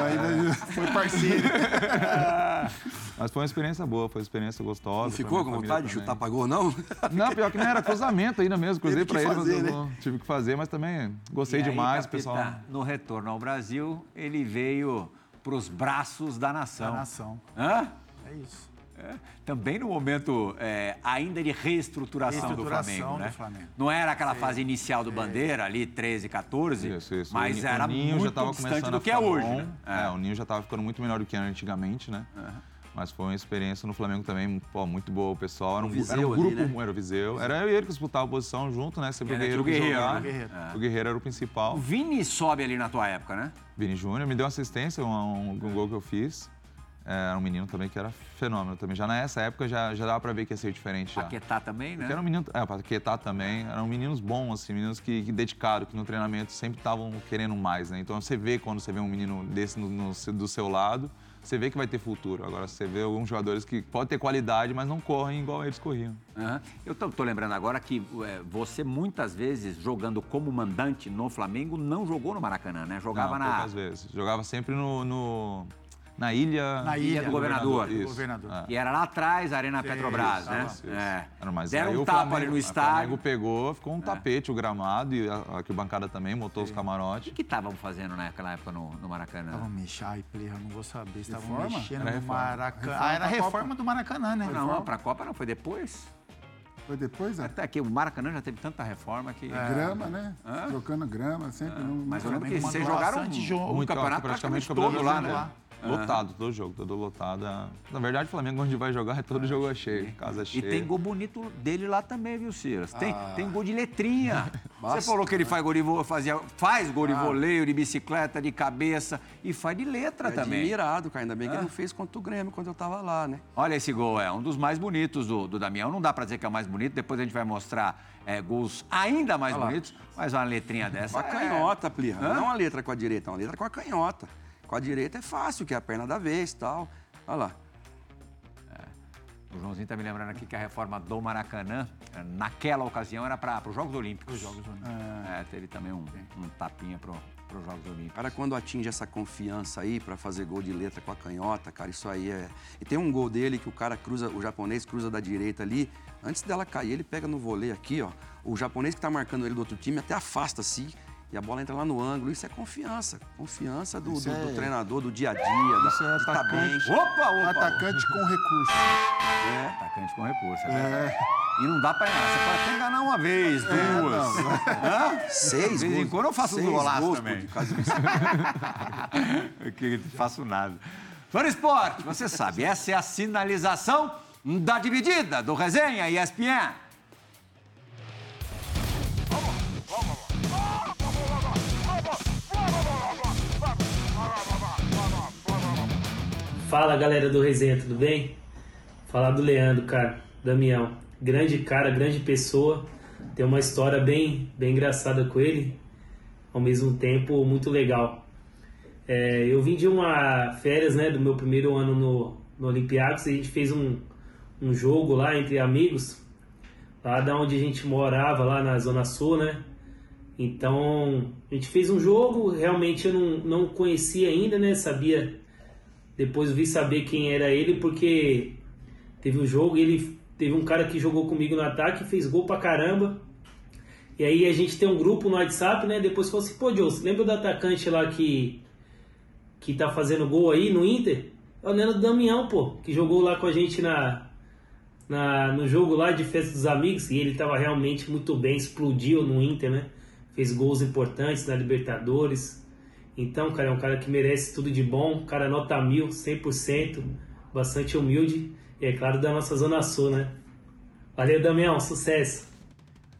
ainda foi parceiro. Mas foi uma experiência boa, foi uma experiência gostosa. Não ficou com vontade de chutar pra gol, não? Não, pior que não era cruzamento ainda mesmo. Cruzei pra ele, fazer, mas eu não- tive que fazer, mas também gostei E aí, demais, capitã, pessoal. No retorno ao Brasil, ele veio pros braços da nação. Da nação. Hã? É isso. É, também no momento é, ainda de reestruturação, do Reestruturação Flamengo, né? do Flamengo. Não era aquela fase inicial do Bandeira, ali 13, 14, Isso, isso. mas O era o Ninho muito já tava distante começando do a que é ficar hoje, bom. né? É. o Ninho já estava ficando muito melhor do que era antigamente, né? Mas foi uma experiência no Flamengo também, pô, muito boa. O pessoal era um, O era um ali, grupo, né? era o Viseu. Era eu e ele que disputava a posição junto, né? Sempre o Era Guerreiro, o que Guerreiro, jogava. né? O Guerreiro. O Guerreiro era o O principal. Vini sobe ali na tua época, né? Vini Júnior me deu assistência, um, um gol que eu fiz. É, Era um menino também que era fenômeno também. Já nessa época já, já dava pra ver que ia ser diferente já. Paquetá também, né? Porque era um menino, é, Paquetá também, eram meninos bons, assim, meninos que, que dedicados, que no treinamento sempre estavam querendo mais, né? Então você vê quando você vê um menino desse no, no do seu lado, você vê que vai ter futuro. Agora você vê alguns jogadores que podem ter qualidade, mas não correm igual eles corriam. Aham. Eu tô, tô lembrando agora que é, você muitas vezes jogando como mandante no Flamengo não jogou no Maracanã, né? Jogava não, na poucas vezes. Jogava sempre no, no- na ilha... Na ilha do governador. Do Isso. governador. É. E era lá atrás, a Arena Petrobras, isso, né? Isso, isso. É. Era mais Deram aí um o tapa Flamengo- ali no O estádio. Flamengo pegou, ficou um tapete o gramado e a, a bancada também, montou os O camarotes. que que estavam fazendo naquela época no, no Maracanã? Estavam mexendo, ai, Play, eu não vou saber. Estavam mexendo Era no reforma. Maracanã. Reforma Ah, era a reforma do Maracanã, né? Não, pra Copa não, foi depois. Foi depois, né? Até que o Maracanã já teve tanta reforma que... Grama, né? Trocando grama, sempre. Não, Mas eu lembro que vocês jogaram um, jogo. um Muito, campeonato praticamente praticamente todo lá, né? Lotado, todo jogo, todo lotado. é- Na verdade, o Flamengo, onde vai jogar, é todo jogo cheio, casa E cheia. tem gol bonito dele lá também, viu, Silas? Tem, tem gol de letrinha. Você Basta. falou que ele faz gol de, fazia, faz gol de voleio, de bicicleta, de cabeça e faz de letra É também. admirado, cara. Ainda bem que ele não fez contra o Grêmio quando eu tava lá, né? Olha esse gol, é um dos mais bonitos do, do Damião. Não dá pra dizer que é o mais bonito, depois a gente vai mostrar é, gols ainda mais bonitos, mas uma letrinha dessa. Com a é- canhota, Plirra. Não a letra com a direita, é uma letra com a canhota. Com a direita é fácil, que é a perna da vez e tal. Olha lá. O Joãozinho tá me lembrando aqui que a reforma do Maracanã, naquela ocasião, era para os Jogos Olímpicos. Os Jogos Olímpicos. É, teve também um, um tapinha para os Jogos Olímpicos. Cara, quando atinge essa confiança aí pra fazer gol de letra com a canhota, cara, isso aí é. E tem um gol dele que o cara cruza, o japonês cruza da direita ali. Antes dela cair, ele pega no voleio aqui, ó. O japonês que tá marcando ele do outro time até afasta assim. E a bola entra lá no ângulo. Isso é confiança. Confiança do, do- do é- treinador, do dia a dia, da, Isso é de tá atacante. bem. Opa, opa! Atacante com recurso. É. Atacante com recurso, é verdade. E não dá pra enganar. Você pode até enganar uma vez, duas. Hã? Seis gols. quando eu faço uns seis golaços gols também. por causa disso. Eu que não faço nada. Fã Esporte, você sabe, essa é a sinalização da dividida do Resenha ESPN. Fala galera do Resenha, tudo bem? Falar do Leandro, cara, Damião. Grande cara, grande pessoa. Tem uma história bem, bem engraçada com ele, ao mesmo tempo muito legal. É, eu vim de uma férias, né, do meu primeiro ano no, no Olympiacos e a gente fez um, um jogo lá entre amigos, lá da onde a gente morava, lá na Zona Sul, né? Então, a gente fez um jogo, realmente eu não, não conhecia ainda, né? Sabia depois vi saber quem era ele porque teve um jogo e ele teve um cara que jogou comigo no ataque, fez gol pra caramba. E aí a gente tem um grupo no WhatsApp, né? Depois falou assim, pô, Joe, você lembra do atacante lá que que tá fazendo gol aí no Inter? É o Neno Damião, pô, que jogou lá com a gente na, na no jogo lá de festa dos amigos e ele tava realmente muito bem, explodiu no Inter, né? Fez gols importantes na Libertadores. Então, cara, é um cara que merece tudo de bom, cara nota mil, 100%, bastante humilde e, é claro, da nossa Zona Sul, né? Valeu, Damião, sucesso!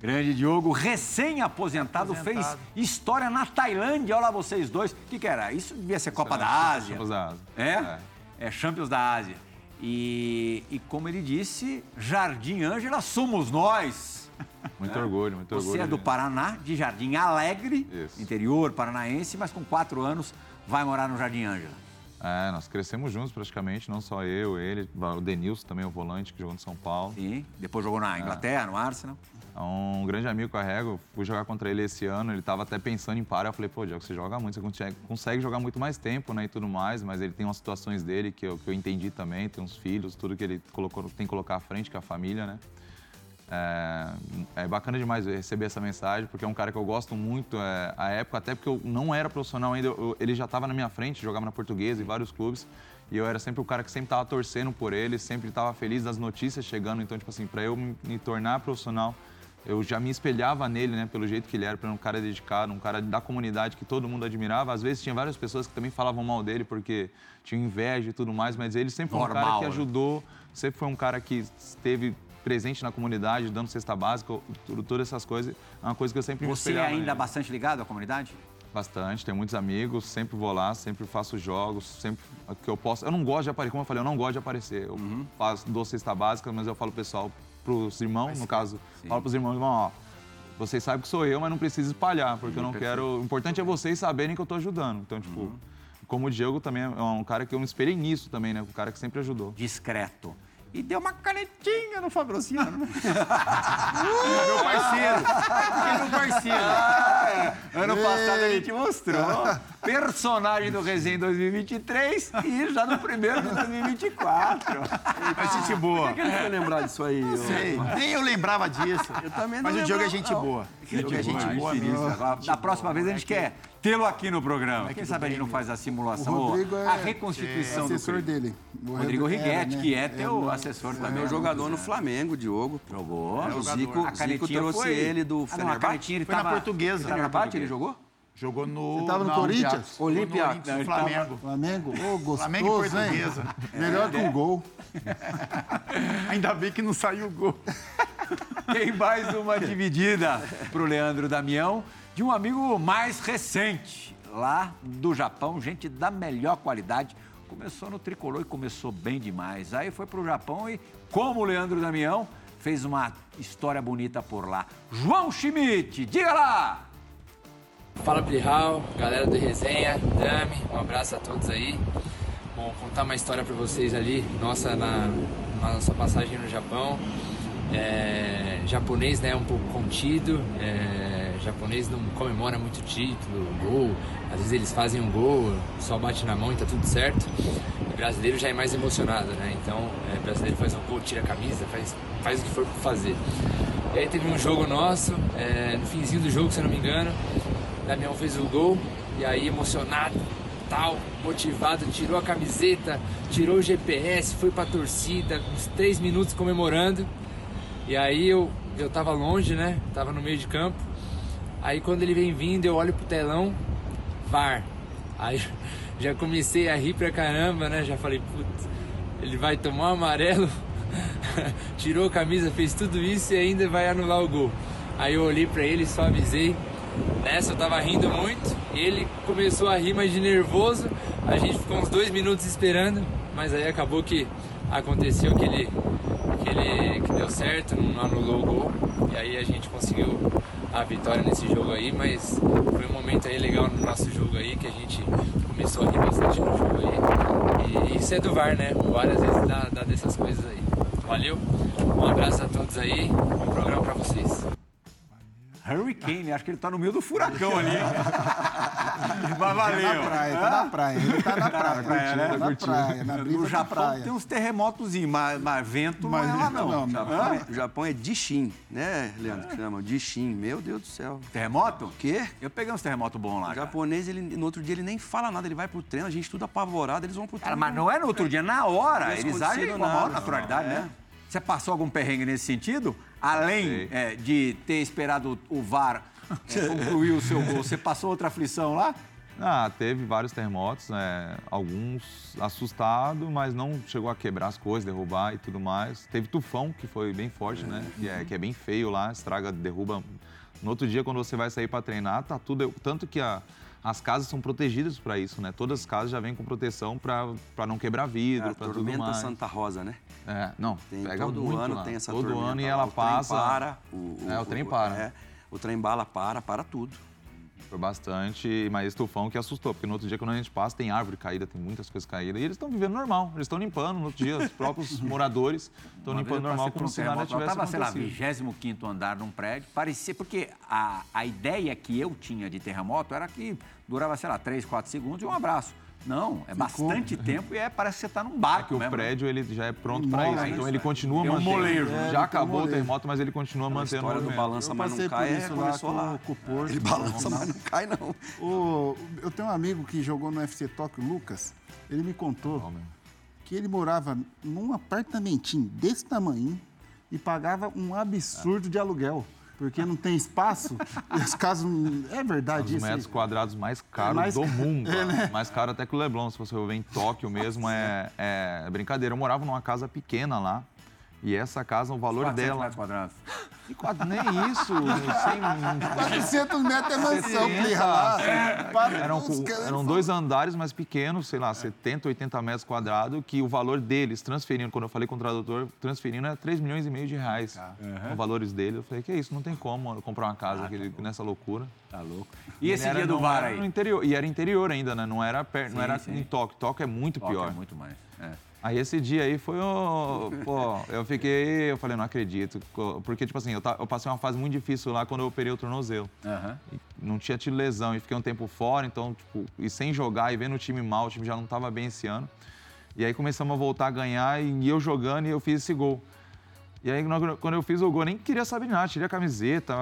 Grande Diogo, recém-aposentado, fez história na Tailândia. Olha lá vocês dois. O que, que era? Isso devia ser Copa da Ásia. Champions da Ásia. É? É, Champions da Ásia. E, e como ele disse, Jardim Ângela somos nós. Muito orgulho, muito orgulho. Você é do de- Paraná, de Jardim Alegre, Isso. interior paranaense, mas com quatro anos vai morar no Jardim Ângela. É, nós crescemos juntos praticamente, não só eu, ele, o Denilson também, o volante, que jogou no São Paulo. Sim. Depois jogou na Inglaterra, no Arsenal. É um grande amigo carrego, eu fui jogar contra ele esse ano, ele estava até pensando em parar, eu falei, pô, Diego, você joga muito, você consegue, consegue jogar muito mais tempo, né, e tudo mais, mas ele tem umas situações dele que eu, que eu entendi também, tem uns filhos, tudo que ele colocou, tem que colocar à frente, que é a família, né. É, é bacana demais receber essa mensagem, porque é um cara que eu gosto muito, é, a época, até porque eu não era profissional ainda, eu- ele já estava na minha frente, jogava na Portuguesa, em vários clubes, e eu era sempre o cara que sempre estava torcendo por ele, sempre estava feliz das notícias chegando, então, tipo assim, para eu me, me tornar profissional, eu já me espelhava nele, né, pelo jeito que ele era, para um cara dedicado, um cara da comunidade que todo mundo admirava. Às vezes tinha várias pessoas que também falavam mal dele porque tinham inveja e tudo mais, mas ele sempre foi um cara Normal, que né? ajudou, sempre foi um cara que esteve presente na comunidade, dando cesta básica, tudo, todas essas coisas. É uma coisa que eu sempre me Você é ainda nele. bastante ligado à comunidade? Bastante, tenho muitos amigos, sempre vou lá, sempre faço jogos, sempre que eu posso. Eu não gosto de aparecer, como eu falei, eu não gosto de aparecer. Eu Uhum. faço, dou cesta básica, mas eu falo pro pessoal, pros irmãos, no caso, falo pros irmãos, irmão, ó, vocês sabem que sou eu, mas não precisa espalhar, porque eu não quero. O importante é vocês saberem que eu tô ajudando. Então, tipo, Uhum. como o Diego também é um cara que eu me espelhei nisso também, né? Um cara que sempre ajudou. Discreto. E deu uma canetinha no Fabrociano. né? Meu parceiro. É meu parceiro. Ano passado a gente mostrou. Personagem do Resenha em 2023 e já no primeiro de 2024. Mas gente boa. Quem vai lembrar disso aí? ô? Sei. Nem eu lembrava disso. Eu também não Mas o Diogo é gente não. boa. O Diogo é gente boa mesmo. Da próxima vez a gente quer tê-lo aqui no programa. Quem sabe a gente não faz a simulação, O ou Rodrigo é- a reconstituição do assessor crime. dele. O Rodrigo Righetti, né? que é teu no- assessor É também. meu jogador no Flamengo, Diogo. Jogou. É, o. Zico, A Zico trouxe foi- ele do Ah, não, a canetinha ele Foi na tava... Portuguesa. Ele tava na Fenerbahçe, ele jogou? Jogou no. Você tava no Corinthians? Olímpia. Flamengo. Flamengo, ô, gostoso, Flamengo e? Portuguesa. Melhor que um gol. Ainda bem que não saiu o gol. Tem mais uma dividida pro Leandro Damião de um amigo mais recente, lá do Japão, gente da melhor qualidade. Começou no tricolor e começou bem demais. Aí foi pro Japão e, como o Leandro Damião, fez uma história bonita por lá. João Schmidt, diga lá! Fala Plihal, galera do Resenha, Dami, um abraço a todos aí. Bom, contar uma história pra vocês ali, nossa, na, na nossa passagem no Japão. É, japonês, né, um pouco contido, é, japonês não comemora muito título, gol, às vezes eles fazem um gol, só bate na mão e tá tudo certo. E brasileiro já é mais emocionado, né, então é, brasileiro faz um gol, tira a camisa, faz, faz o que for pra fazer. E aí teve um jogo nosso, é, no finzinho do jogo, se eu não me engano, Damião fez o gol e aí emocionado, tal, motivado, tirou a camiseta, tirou o GPS, foi pra torcida, uns três minutos comemorando. E aí eu, eu tava longe, né? Tava no meio de campo. Aí quando ele vem vindo, eu olho pro telão, VAR. Aí já comecei a rir pra caramba, né? Já falei, putz, ele vai tomar um amarelo, tirou a camisa, fez tudo isso e ainda vai anular o gol. Aí eu olhei pra ele, só avisei. Nessa eu tava rindo muito, ele começou a rir mais de nervoso. A gente ficou uns dois minutos esperando, mas aí acabou que aconteceu que ele, que ele que deu certo, não anulou o gol. E aí a gente conseguiu a vitória nesse jogo aí, mas foi um momento aí legal no nosso jogo aí, que a gente começou a rir bastante no jogo aí. E isso é do VAR, né? Várias vezes dá, dá dessas coisas aí. Valeu, um abraço a todos aí, bom programa pra vocês. Hurricane, acho que ele tá no meio do furacão ali. Mas valeu. Na praia, tá na praia. Ele tá na praia. praia, né? Tá na praia, na brisa No da Japão praia. tem uns terremotos, mas, mas vento Mas não é lá não. não. Japão, é, o Japão é Dishin, né, Leandro? Que chama? Dishin. Meu Deus do céu. Terremoto? O quê? Eu peguei uns terremotos bons lá. O cara. japonês, ele, no outro dia, ele nem fala nada, ele vai pro treino, a gente tudo apavorado, eles vão pro Cara, treino. mas não é no outro dia, na hora. Eles aconteceu agem com a maior naturalidade, É. né? Você passou algum perrengue nesse sentido? Além é, de ter esperado o VAR é, concluir o seu gol, você passou outra aflição lá? Ah, teve vários terremotos, né? alguns assustados, mas não chegou a quebrar as coisas, derrubar e tudo mais. Teve tufão, que foi bem forte, né? Que é, que é bem feio lá, estraga, derruba. No outro dia, quando você vai sair para treinar, tá tudo. Tanto que a, as casas são protegidas para isso, né? Todas as casas já vêm com proteção para não quebrar vidro, É, para tudo tormenta mais. Santa Rosa, né? É, não, Tem, pega todo muito ano lá. tem essa Todo tormenta ano e ela o trem passa. para, o, É, o trem para. É, o trem bala para, para tudo. Foi bastante, mas esse tufão que assustou, porque no outro dia, quando a gente passa, tem árvore caída, tem muitas coisas caídas, e eles estro vivendo normal, eles estão limpando no outro dia, os próprios moradores estão limpando normal, como se nada tivesse tava, sei lá, acontecido. 25 andar num prédio, parecia, porque a, a ideia que eu tinha de terremoto era que durava, sei lá, 3, 4 segundos e um abraço. Não, é bastante tempo e é, parece que você está num barco É que o mesmo, né? prédio ele já é pronto para isso, né? então ele continua É um mantendo. molejo, né? É, Já tem um acabou o molejo. terremoto, mas ele continua A mantendo o história do balança, mas não passei por cai, é, isso lá começou com, lá. com o Porto. Ele balança, mas não cai, não. O- eu tenho um amigo que jogou no FC Tóquio, Lucas. Ele me contou que ele morava num apartamentinho desse tamanho e pagava um absurdo de aluguel. Porque não tem espaço. e os casos. É verdade Os isso. aí? metros quadrados mais caros mais do mundo. É, né? Mais caro até que o Leblon, se você ver em Tóquio mesmo, é, é brincadeira. Eu morava numa casa pequena lá. E essa casa, o valor 400 dela. metros quadrados. E quatro- nem isso, sem, 400 metros é mansão, 60, pirra lá. Para- Eram, eram dois andares mais pequenos, sei lá, 70, 80 metros quadrados, que o valor deles, transferindo, quando eu falei com o tradutor, transferindo é 3 milhões e meio de reais. Os valores dele. Eu falei, que isso, não tem como comprar uma casa aquele- nessa loucura. Tá louco. E esse Ele era- dia do não VAR era No aí? interior, e era interior ainda, né? Não era, per, não Sim, era sim. em Tóquio. Tóquio é muito Ó, pior. é muito mais. É. Aí esse dia aí foi o. Pô, eu fiquei. Eu falei, não acredito. Porque, tipo assim, eu, ta- eu passei uma fase muito difícil lá quando eu operei o tornozelo. E não tinha tido lesão e fiquei um tempo fora, então, tipo, e sem jogar e vendo o time mal, o time já não estava bem esse ano. E aí começamos a voltar a ganhar e eu jogando e eu fiz esse gol. E aí, quando eu fiz o gol, nem queria saber de nada, tirei a camiseta,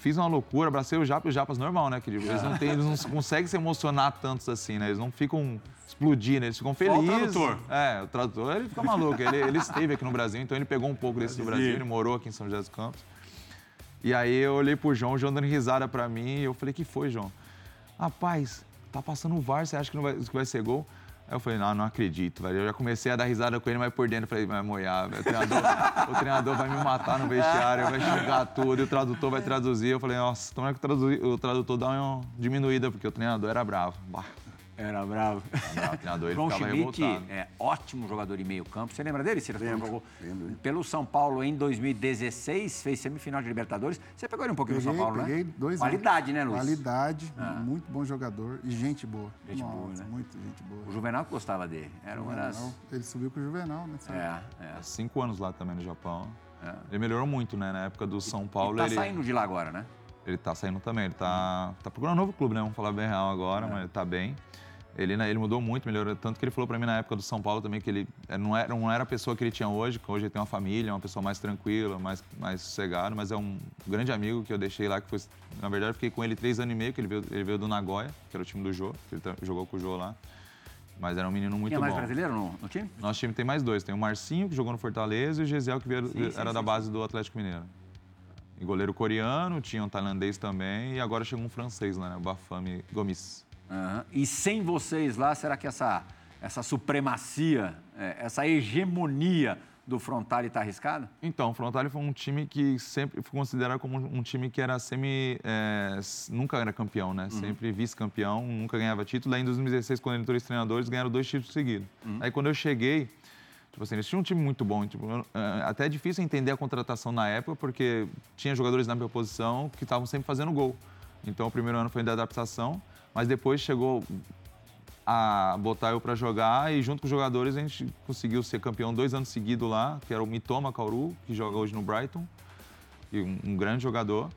fiz uma loucura, abracei o Japa, o Japas normal, né? Que eles, não têm, eles não conseguem se emocionar tantos assim, né? Eles não ficam explodindo, eles ficam o felizes. tradutor. É, o tradutor, ele fica maluco. Ele, ele esteve aqui no Brasil, então ele pegou um pouco desse do Brasil, ele morou aqui em São José dos Campos. E aí eu olhei pro João, o João dando risada pra mim, e eu falei, que foi, João? Rapaz, tá passando o VAR, você acha que, não vai, que vai ser gol? Aí eu falei, não, não acredito, velho. Eu já comecei a dar risada com ele, mas por dentro eu falei, vai moiar, velho. O treinador, o treinador vai me matar no vestiário, vai xingar tudo, e o tradutor vai traduzir. Eu falei, nossa, tomara que o, traduzi- o tradutor dá uma diminuída, porque o treinador era bravo. Bah, Era bravo. bravo, o treinador, ele João ficava Schmidt revoltado. é ótimo jogador de meio campo. Você lembra dele, Ciro? Lembro, Jogou lembro. Pelo São Paulo em 2016, fez semifinal de Libertadores. Você pegou ele um pouquinho Peguei, no São Paulo, peguei né? dois Qualidade, anos. né, Luiz? Qualidade, muito bom jogador e gente boa. Gente Nossa, boa, né? Muito gente boa. O Juvenal que gostava dele. Era uma das... Ele subiu com o Juvenal, né? sabe? É, é. Cinco anos lá também no Japão. É. Ele melhorou muito, né? Na época do São Paulo, Ele tá ele... saindo de lá agora, né? Ele tá saindo também, ele tá, tá procurando um novo clube, né? Vamos falar bem real agora, mas ele tá bem. Ele, né, ele mudou muito, melhorou. Tanto que ele falou pra mim na época do São Paulo também que ele eh, não era, não era a pessoa que ele tinha hoje, que hoje ele tem uma família, é uma pessoa mais tranquila, mais, mais sossegada, mas é um grande amigo que eu deixei lá, que foi. Na verdade, eu fiquei com ele três anos e meio, que ele veio, ele veio do Nagoya, que era o time do Jô, que ele tra- jogou com o Jô lá. Mas era um menino muito Tinha mais bom. brasileiro no, no time? Nosso time tem mais dois. Tem o Marcinho, que jogou no Fortaleza, e o Gesiel, que veio- Sim, era sim, da sim. base do Atlético Mineiro. E goleiro coreano, tinha um tailandês também, e agora chegou um francês lá, né? O Bafame Gomis. Aham. E sem vocês lá, será que essa, essa supremacia, é, essa hegemonia do Frontale está arriscada? Então, o Frontale foi um time que sempre foi considerado como um time que era semi. é, nunca era campeão, né? Sempre vice-campeão, nunca ganhava título. Aí em 2016, quando ele entrou os treinadores, ganharam dois títulos seguidos. Aí quando eu cheguei, tipo assim, eles tinham um time muito bom. Tipo, é, até é difícil entender a contratação na época, porque tinha jogadores na minha posição que estavam sempre fazendo gol. Então o primeiro ano foi de adaptação, mas depois chegou a botar eu para jogar e junto com os jogadores a gente conseguiu ser campeão dois anos seguidos lá, que era o Mitoma Kauru, que joga hoje no Brighton, e um, um grande jogador,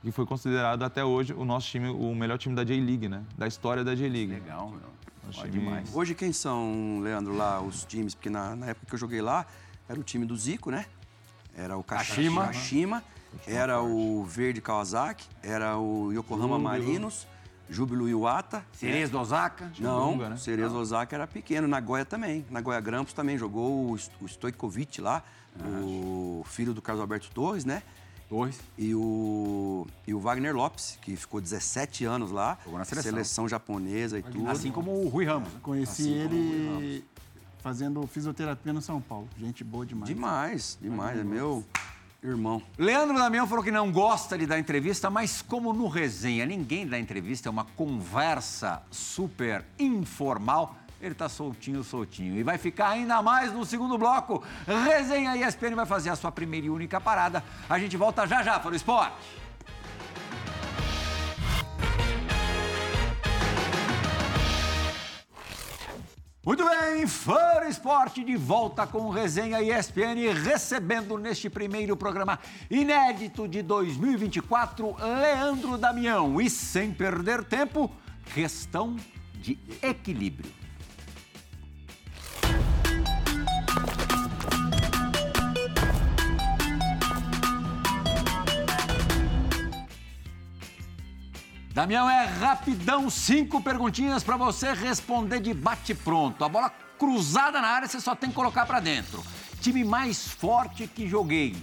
que foi considerado até hoje o nosso time, o melhor time da J-League, né? Da história da J-League. Legal, meu. Demais. Hoje quem são, Leandro, lá os times? Porque na, na época que eu joguei lá, era o time do Zico, né? Era o Kashima. Kashima, era o Verde Kawasaki, era o Yokohama Júbilo. Marinos, Júbilo Iwata. Cerezo do Osaka? Não, Dunga, né? Cerezo Osaka era pequeno, Nagoya também. Nagoya Grampus também jogou o, Sto- o Stojkovic lá, o filho do Carlos Alberto Torres, né? Torres. E o, e o Wagner Lopes, que ficou 17 anos lá. Jogou na seleção. japonesa e tudo. Assim como o Rui Ramos. né? Conheci Assim ele fazendo fisioterapia no São Paulo. Gente boa demais. Demais, demais. É meu irmão. Leandro Damião falou que não gosta de dar entrevista, mas como no resenha ninguém dá entrevista, é uma conversa super informal, ele tá soltinho, soltinho. E vai ficar ainda mais no segundo bloco. Resenha ESPN vai fazer a sua primeira e única parada. A gente volta já já para o esporte. Muito bem, Fã Esporte de volta com resenha ESPN, recebendo neste primeiro programa inédito de 2024, Leandro Damião. E sem perder tempo, questão de equilíbrio. Damião, é rapidão, cinco perguntinhas para você responder de bate-pronto. A bola cruzada na área, você só tem que colocar para dentro. Time mais forte que joguei.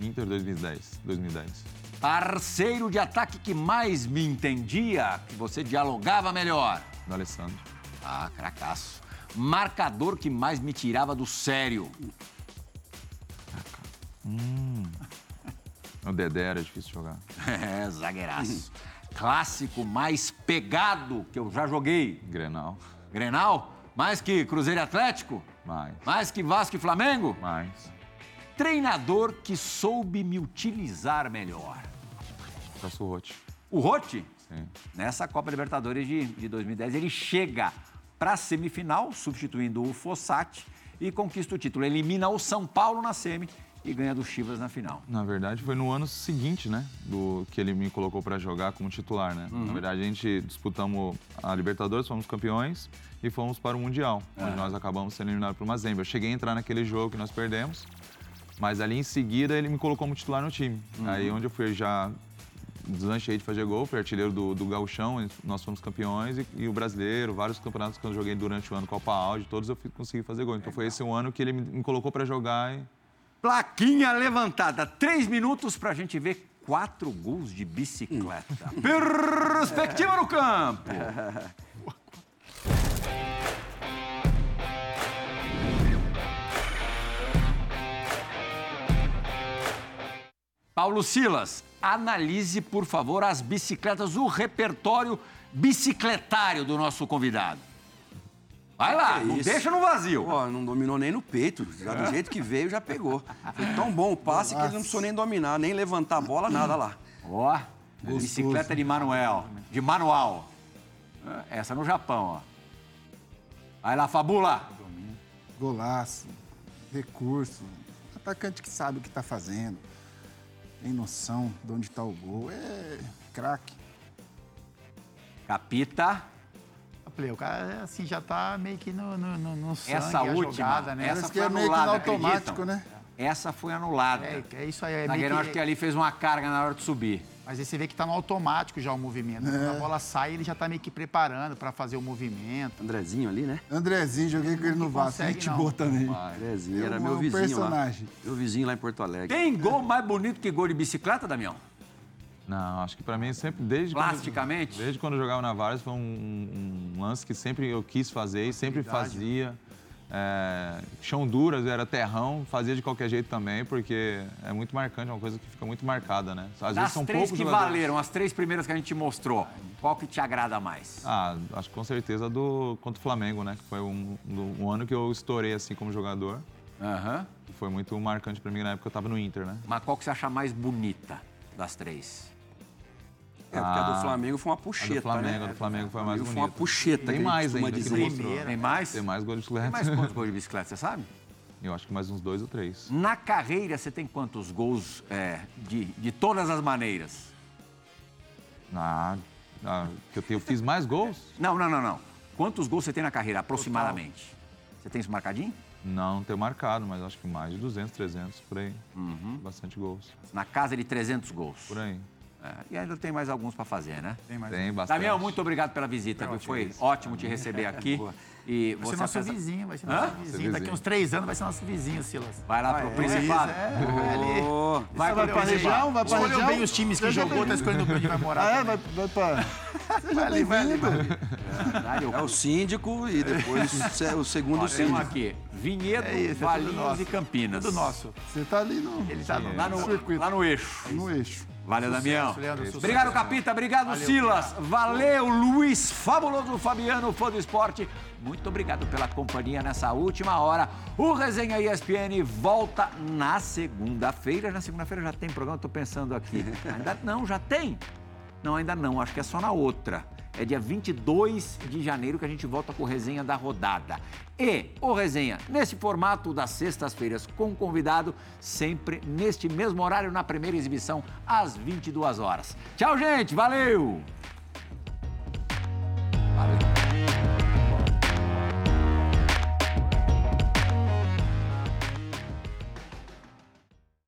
Inter 2010. 2010. Parceiro de ataque que mais me entendia, que você dialogava melhor. Do Alessandro. Ah, cracaço. Marcador que mais me tirava do sério. O Dedé era difícil jogar. É, zagueiraço. Clássico mais pegado que eu já joguei. Grenal. Grenal? Mais que Cruzeiro e Atlético? Mais. Mais que Vasco e Flamengo? Mais. Treinador que soube me utilizar melhor. Celso Rotti. O Rotti, Sim. nessa Copa Libertadores de, de 2010, ele chega para a semifinal, substituindo o Fossati, e conquista o título. Elimina o São Paulo na semi e ganha do Chivas na final. Na verdade, foi no ano seguinte, né? Do que ele me colocou para jogar como titular, né? Na verdade, a gente disputamos a Libertadores, fomos campeões e fomos para o Mundial, onde nós acabamos sendo eliminados por uma Zembra. Eu cheguei a entrar naquele jogo que nós perdemos, mas ali em seguida ele me colocou como titular no time. Aí onde eu fui já deslanchei de fazer gol, fui artilheiro do, do Gauchão, nós fomos campeões e, e o brasileiro, vários campeonatos que eu joguei durante o ano, Copa Audi, todos eu fui- consegui fazer gol. Então foi esse o ano que ele me, me colocou para jogar e Plaquinha levantada, três minutos para a gente ver quatro gols de bicicleta. Perspectiva no campo. Paulo Silas, analise, por favor, as bicicletas, o repertório bicicletário do nosso convidado. Vai lá, não isso? deixa no vazio. Pô, não dominou nem no peito. Já do jeito que veio, já pegou. Foi tão bom o passe que ele não precisou nem dominar, nem levantar a bola, nada lá. Ó, bicicleta de Manuel, de manual. É, Essa no Japão, ó. Vai lá, Fabula. Golaço, recurso, atacante que sabe o que está fazendo, tem noção de onde está o gol, é craque. Capita. Play, O cara assim já tá meio que no, no, no, no sangue, Essa a última, jogada, né? essa foi é anulada, automático, né? Essa foi anulada. É, é isso aí. É O meio zagueiro que- acho que ali fez uma carga na hora de subir. Mas aí você vê que tá no automático já o movimento. Quando a bola sai, ele já tá meio que preparando para fazer o movimento. Andrezinho ali, né? Andrezinho, joguei com ele no Vasco, gente boa também. Andrezinho, É era meu vizinho personagem. lá. Meu vizinho lá em Porto Alegre. Tem gol mais bonito que gol de bicicleta, Damião? Não, acho que pra mim sempre, desde Plasticamente? Quando, desde quando eu jogava na Vários, foi um, um- lance que sempre eu quis fazer e sempre fazia. É, chão duras, era terrão, fazia de qualquer jeito também, porque é muito marcante, é uma coisa que fica muito marcada, né? Às vezes Das são três poucos que jogadores. valeram, as três primeiras que a gente mostrou, qual que te agrada mais? Ah, acho que com certeza do contra o Flamengo, né? Que foi um, um- um ano que eu estourei assim como jogador. Que Foi muito marcante pra mim na época que eu tava no Inter, né? Mas qual que você acha mais bonita das três? É, porque a do Ah, Flamengo foi uma A puxeta, do Flamengo, né? a do Flamengo foi a mais Foi bonita. uma puxeta, Tem mais ainda que não mostrou. Tem mais? Tem mais gol de Tem bicicleta. mais quantos gols de bicicleta, você sabe? Eu acho que mais uns dois ou três. Na carreira, você tem quantos gols é, de, de todas as maneiras? Ah, ah, que eu, tenho- eu fiz mais gols? Não, não, não, não. Quantos gols você tem na carreira, aproximadamente? Você tem isso marcadinho? Não, não tenho marcado, mas acho que mais de 200, 300, por aí. Uhum. Bastante gols, Na casa de 300 gols. por aí. É, e ainda tem mais alguns para fazer, né? Tem mais. Tem bastante. Damião, muito obrigado pela visita, viu? Foi ótimo te receber aqui. E Vai ser você nosso apesar- vizinho, vai ser Hã? nosso vizinho. Daqui uns três anos vai ser nosso vizinho, Silas. Vai lá pro É, Principado. é, ali. Ô, Vai vai pro pra região? Vai pra Escolheu região? bem os times que jogou, tá escolhendo onde vai morar. Ah, é? Vai, vai pra... Seja Vai ali, vai ali, bem-vindo. Verdade, é o síndico e depois o se- o segundo Ó, temos síndico. aqui Vinhedo, É isso, é Valinhos nosso. e Campinas. Tudo nosso. Você tá ali no, Ele tá no, Lá no, Circuito. lá no eixo. no eixo. Valeu, Damião. Leandro, sucesso. Obrigado, Capita. Obrigado, Silas. Valeu, Luiz Fabuloso Fabiano, fã do esporte. Muito obrigado pela companhia nessa última hora. O Resenha ESPN volta na segunda-feira. Na segunda-feira já tem programa, estou pensando aqui. Ainda não, já tem? Não, ainda não. Acho que é só na outra. É dia 22 de janeiro que a gente volta com resenha da rodada. E o resenha, nesse formato das sextas-feiras, com convidado, sempre neste mesmo horário, na primeira exibição, às 22 horas. Tchau, gente! Valeu! Valeu!